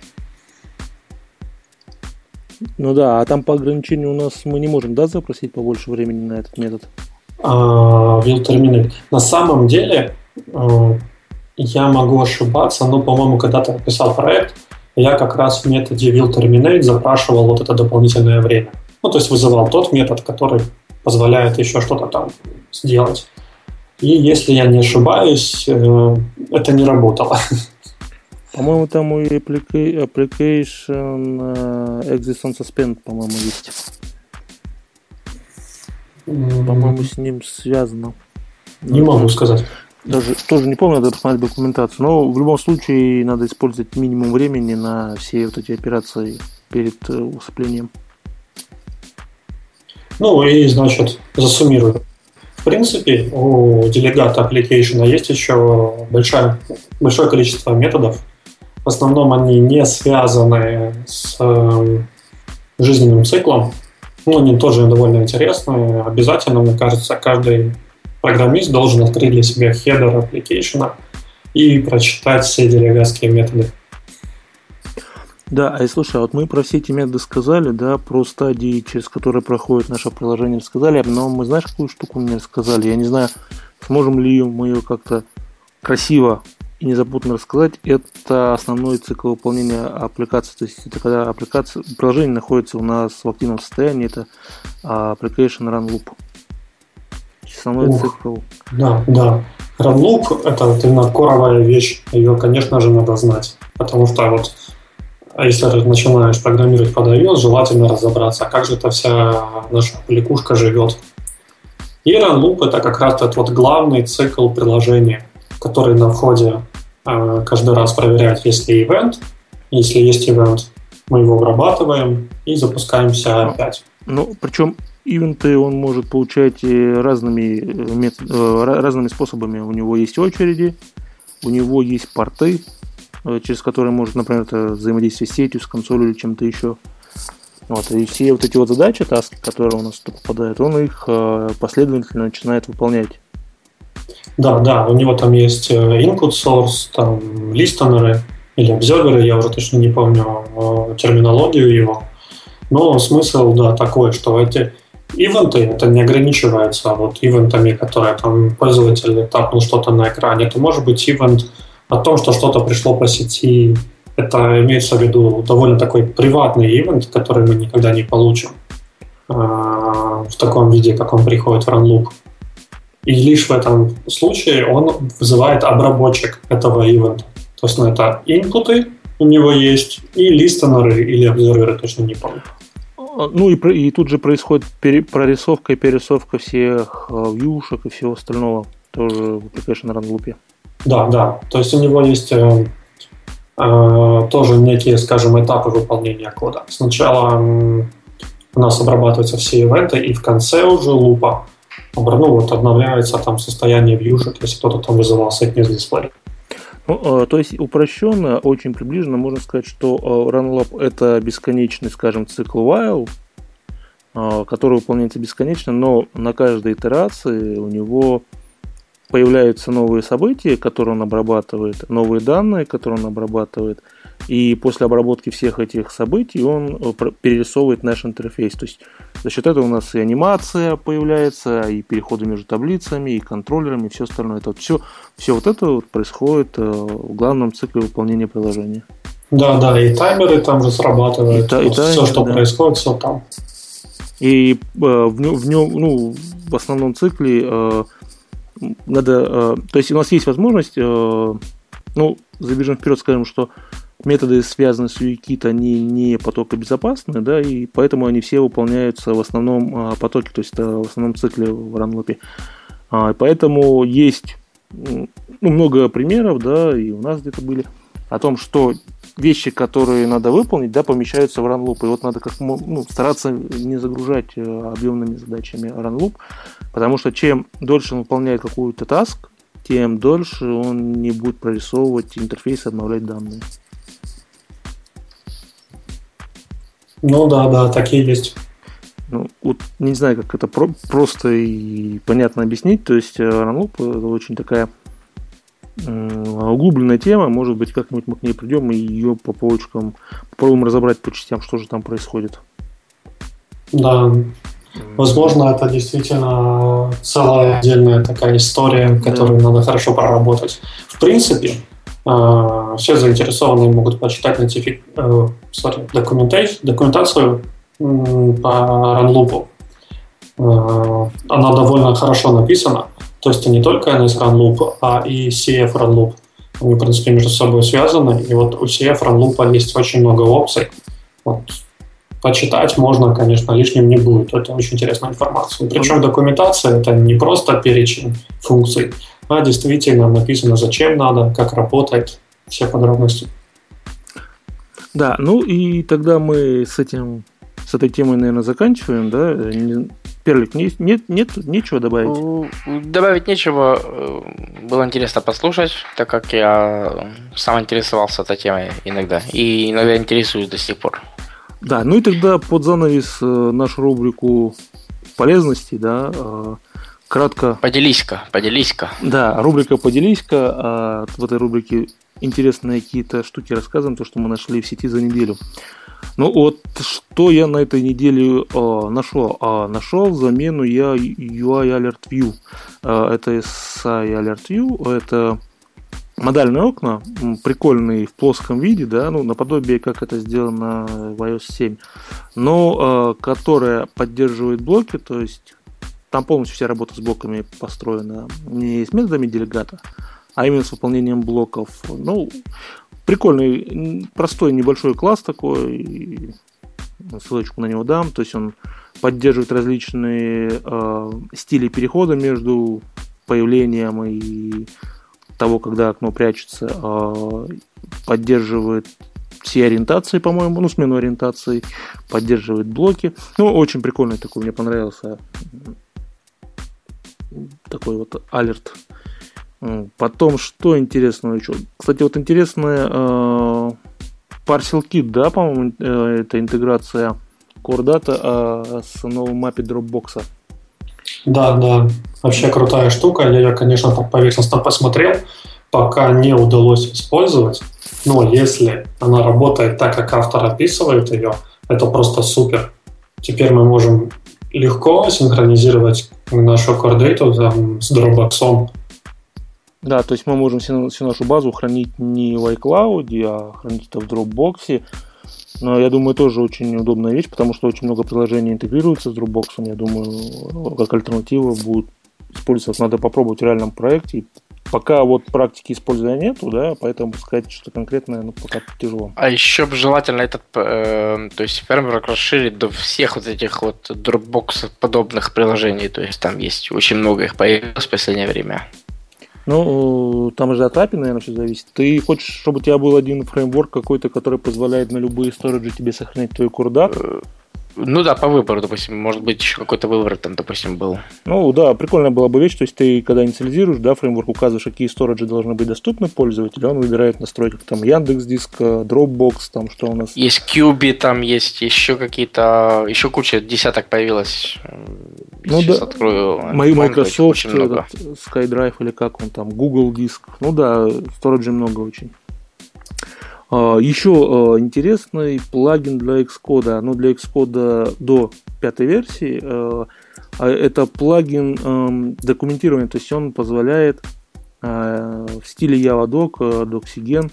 Ну да, а там по ограничению у нас мы не можем, да, запросить побольше времени на этот метод? А. На самом деле, э, я могу ошибаться, но, по-моему, когда ты написал проект, я как раз в методе will terminate запрашивал вот это дополнительное время. Ну, то есть вызывал тот метод, который позволяет еще что-то там сделать. И если я не ошибаюсь, э, это не работало. По-моему, там у application э, exist on suspend, по-моему, есть. По-моему, с ним связано. Не но могу сказать. Даже тоже не помню, надо посмотреть документацию. Но в любом случае надо использовать минимум времени на все вот эти операции перед э, усыплением. Ну и, значит, засуммирую. В принципе, у делегата application есть еще большое, большое количество методов. В основном они не связаны с э, жизненным циклом. Но они тоже довольно интересные. Обязательно, мне кажется, каждый программист должен открыть для себя хедер application и прочитать все делегатские методы. Да, а и слушай, а вот мы про все эти методы сказали, да, про стадии, через которые проходит наше приложение, сказали, но мы знаешь, какую штуку мне сказали? Я не знаю, сможем ли мы ее как-то красиво и незапутно рассказать. Это основной цикл выполнения аппликации. То есть это когда аппликация, приложение находится у нас в активном состоянии, это application run loop. Основной Ух, цикл. Да, да. Run loop это вот именно коровая вещь. Ее, конечно же, надо знать. Потому что вот а если начинаешь программировать под iOS, желательно разобраться, а как же эта вся наша кликушка живет. И run loop это как раз этот вот главный цикл приложения, который на входе э, каждый раз проверяет, есть ли ивент. Если есть ивент, мы его обрабатываем и запускаемся опять. Ну, причем ивенты он может получать разными, метод, разными способами. У него есть очереди, у него есть порты, Э, через который может, например, это взаимодействие с сетью, с консолью или чем-то еще. Вот, и все вот эти вот задачи, таски, которые у нас попадают, он их э, последовательно начинает выполнять. Да, да, у него там есть э, input source, там листенеры или обзерверы, я уже точно не помню терминологию его. Но смысл, да, такой, что эти ивенты, это не ограничивается вот ивентами, которые там пользователь тапнул что-то на экране. Это может быть ивент о том, что что-то пришло по сети, это имеется в виду довольно такой приватный ивент, который мы никогда не получим э, в таком виде, как он приходит в RunLoop. И лишь в этом случае он вызывает обработчик этого ивента. То есть ну, это инпуты у него есть, и листенеры или обзорверы, точно не помню. А, ну и, и тут же происходит пере, прорисовка и перерисовка всех э, вьюшек и всего остального тоже в Application RunLoop. Да, да. То есть у него есть э, э, тоже некие, скажем, этапы выполнения кода. Сначала э, у нас обрабатываются все ивенты, и в конце уже лупа ну, вот обновляется там состояние вьюшек, если кто-то там вызывал сетнес дисплей. Ну, э, то есть упрощенно, очень приближенно можно сказать, что э, RunLab это бесконечный, скажем, цикл while, э, который выполняется бесконечно, но на каждой итерации у него появляются новые события, которые он обрабатывает, новые данные, которые он обрабатывает, и после обработки всех этих событий он э, перерисовывает наш интерфейс. То есть за счет этого у нас и анимация появляется, и переходы между таблицами, и контроллерами, и все остальное. Это вот все, все вот это вот происходит э, в главном цикле выполнения приложения. Да, да, и таймеры там же срабатывают. И, та, и таймеры, все, что да. происходит, все там. И э, в, нем, в нем, ну, в основном цикле э, надо, э, то есть у нас есть возможность, э, ну, забежим вперед, скажем, что методы, связанные с UIKit, они не потокобезопасны, да, и поэтому они все выполняются в основном э, потоке, то есть в основном цикле в ранлопе. А, поэтому есть ну, много примеров, да, и у нас где-то были, о том, что вещи, которые надо выполнить, да, помещаются в RunLoop. И вот надо как ну, стараться не загружать э, объемными задачами RunLoop, потому что чем дольше он выполняет какую-то таск, тем дольше он не будет прорисовывать интерфейс и обновлять данные. Ну да, да, такие есть. Ну, вот не знаю, как это про- просто и понятно объяснить. То есть RunLoop это очень такая углубленная тема, может быть, как-нибудь мы к ней придем и ее по полочкам попробуем разобрать по частям, что же там происходит. Да, возможно, это действительно целая отдельная такая история, которую да. надо хорошо проработать. В принципе, э, все заинтересованные могут почитать notific... Э, sorry, документацию по. Э, она довольно хорошо написана. То есть не только NS Run Loop, а и CF Run Loop. Они, в принципе, между собой связаны. И вот у CF Run Loop есть очень много опций. Вот. Почитать можно, конечно, лишним не будет. Это очень интересная информация. Причем документация — это не просто перечень функций, а действительно написано, зачем надо, как работает, все подробности. Да, ну и тогда мы с этим с этой темой, наверное, заканчиваем, да? Перлик, нет, нет, нет, нечего добавить? Добавить нечего. Было интересно послушать, так как я сам интересовался этой темой иногда. И иногда интересуюсь до сих пор. Да, ну и тогда под занавес э, нашу рубрику полезности, да, э, кратко... Поделись-ка, поделись-ка. Да, рубрика «Поделись-ка». А в этой рубрике интересные какие-то штуки рассказываем, то, что мы нашли в сети за неделю. Ну вот, что я на этой неделе э, нашел? А, нашел замену я UI Alert View. Э, это SI Alert View, это модальные окна, прикольные в плоском виде, да, ну, наподобие, как это сделано в iOS 7, но э, которая поддерживает блоки, то есть там полностью вся работа с блоками построена не с методами делегата, а именно с выполнением блоков. Ну, прикольный, простой небольшой класс такой, ссылочку на него дам, то есть он поддерживает различные э, стили перехода между появлением и того, когда окно прячется, э, поддерживает все ориентации, по-моему, ну, смену ориентации, поддерживает блоки. Ну, очень прикольный такой, мне понравился такой вот алерт. Потом, что интересного еще? Кстати, вот интересная э, Parcel Kit, да, по-моему, э, это интеграция Core Data э, с новым мапе Dropbox. Да, да, вообще крутая штука. Я ее, конечно, так поверхностно посмотрел, пока не удалось использовать. Но если она работает так, как автор описывает ее, это просто супер. Теперь мы можем легко синхронизировать нашу Core Data там, с Dropbox. Да, то есть мы можем всю, нашу базу хранить не в iCloud, а хранить это в Dropbox. Но я думаю, тоже очень удобная вещь, потому что очень много приложений интегрируется с Dropbox. Я думаю, как альтернатива будет использоваться. Надо попробовать в реальном проекте Пока вот практики использования нету, да, поэтому сказать что конкретное, ну, пока тяжело. А еще бы желательно этот, э, то есть фреймворк расширить до всех вот этих вот Dropbox подобных приложений, то есть там есть очень много их появилось в последнее время. Ну, там же от API, наверное, все зависит. Ты хочешь, чтобы у тебя был один фреймворк какой-то, который позволяет на любые сториджи тебе сохранять твой курдат? Э, ну да, по выбору, допустим, может быть, еще какой-то выбор там, допустим, был. Ну да, прикольная была бы вещь, то есть ты, когда инициализируешь, да, фреймворк указываешь, какие сториджи должны быть доступны пользователю, он выбирает настройки, там, Яндекс Диск, Dropbox, там, что у нас. Есть Qb, там есть еще какие-то, еще куча десяток появилось. Ну Сейчас да, открою. Мои Microsoft, очень много. Этот, SkyDrive или как он там, Google Диск. Ну да, сториджей много очень. А, Еще а, интересный плагин для Xcode, ну для Xcode до пятой версии. А, это плагин документирования, то есть он позволяет в стиле JavaDoc, Doxygen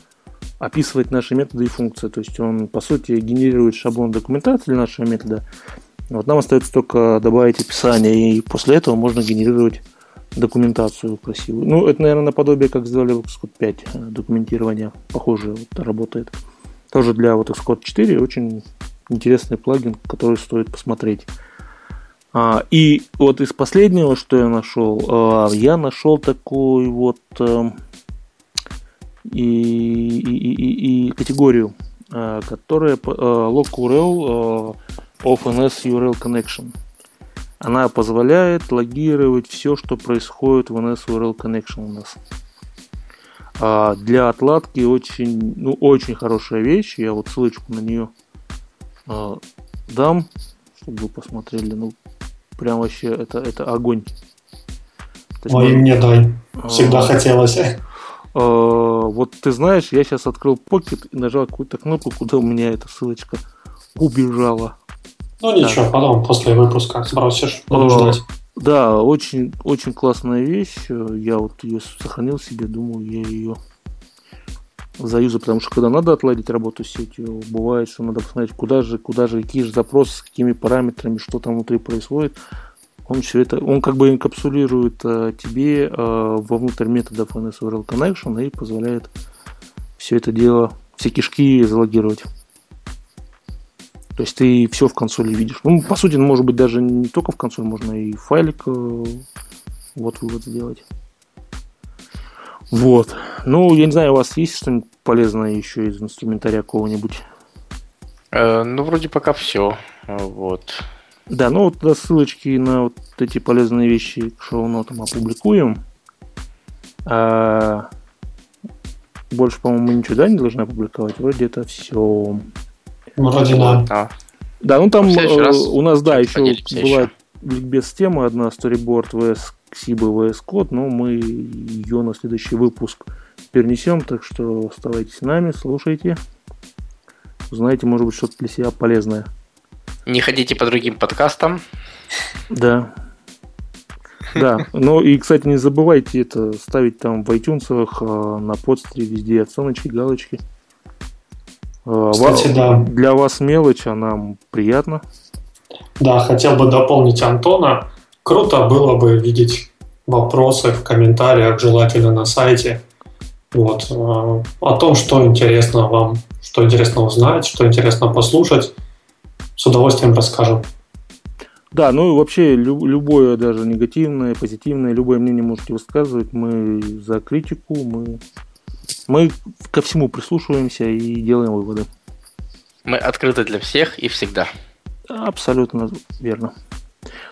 описывать наши методы и функции. То есть он, по сути, генерирует шаблон документации для нашего метода. Вот нам остается только добавить описание, и после этого можно генерировать документацию красивую. Ну, это, наверное, наподобие, как сделали в Xcode 5 э, документирование. Похоже вот, работает. Тоже для вот Xcode 4 очень интересный плагин, который стоит посмотреть. А, и вот из последнего, что я нашел, а, я нашел такой вот а, и, и, и, и категорию, а, которая а, locurl а, of NS URL connection. Она позволяет логировать все, что происходит в NS URL Connection у нас. А для отладки очень, ну, очень хорошая вещь. Я вот ссылочку на нее а, дам, чтобы вы посмотрели. Ну, прям вообще это, это огонь. Ой, мы... мне дай. Всегда а, хотелось. А, вот ты знаешь, я сейчас открыл покет и нажал какую-то кнопку, куда у меня эта ссылочка убежала. Ну ничего, да. потом после выпуска сбросишь, буду ждать. Да, очень, очень классная вещь. Я вот ее сохранил себе, думаю, я ее заюзу, потому что когда надо отладить работу с сетью, бывает, что надо посмотреть, куда же, куда же, какие же запросы, с какими параметрами, что там внутри происходит. Он все это, он как бы инкапсулирует а, тебе а, вовнутрь методов NSURL Connection и позволяет все это дело, все кишки залогировать. То есть ты все в консоли видишь. Ну, по сути, может быть, даже не только в консоли, можно и файлик э, вот вывод сделать. Вот. Ну, я не знаю, у вас есть что-нибудь полезное еще из инструментария какого-нибудь? Э, ну, вроде пока все. Вот. Да, ну вот тогда ссылочки на вот эти полезные вещи к шоу-нотам опубликуем. А... Больше, по-моему, ничего да, не должны опубликовать. Вроде это все. Вроде да. А. Да, ну там э, у нас, да, еще была ликбез тема одна, Storyboard vs Xiba vs Code, но мы ее на следующий выпуск перенесем, так что оставайтесь с нами, слушайте. Узнаете, может быть, что-то для себя полезное. Не ходите по другим подкастам. Да. Да, ну и, кстати, не забывайте это ставить там в iTunes, а, на подстере, везде оценочки, галочки. Э, Кстати, да. Для вас мелочь, а нам приятно. Да, хотел бы дополнить Антона. Круто было бы видеть вопросы в комментариях, желательно на сайте. Вот, э, о том, что интересно вам, что интересно узнать, что интересно послушать. С удовольствием расскажем. Да, ну и вообще лю- любое даже негативное, позитивное, любое мнение можете высказывать. Мы за критику, мы, мы ко всему прислушиваемся и делаем выводы. Мы открыты для всех и всегда. Абсолютно верно.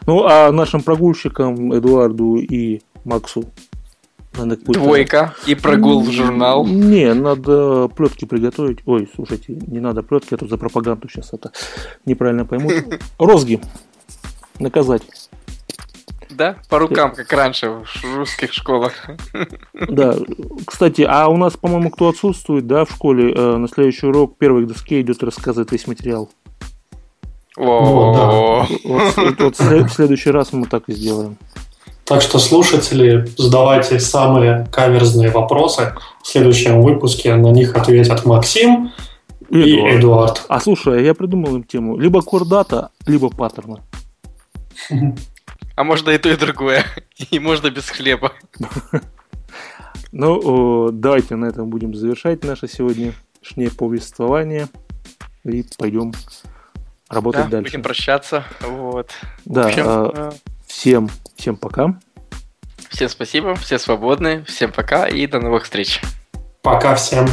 Ну, а нашим прогульщикам Эдуарду и Максу надо Двойка и прогул в журнал. Не, надо плетки приготовить. Ой, слушайте, не надо плетки, а то за пропаганду сейчас это неправильно поймут. Розги. Наказать. Да, по рукам, как раньше в русских школах. Да, кстати, а у нас, по-моему, кто отсутствует, да, в школе, э, на следующий урок первый к доске идет и рассказывает весь материал. О, вот, в следующий раз мы так и сделаем. Так что, слушатели, задавайте самые каверзные вопросы. В следующем выпуске на них ответят Максим Эдуард. и Эдуард. А слушай, я придумал им тему. Либо кордата, либо паттерна. А можно и то, и другое. И можно без хлеба. Ну, давайте на этом будем завершать наше сегодняшнее повествование. И пойдем работать да, дальше. Будем прощаться. Вот. Да. общем, а, всем, всем пока. Всем спасибо, все свободны, всем пока и до новых встреч. Пока всем.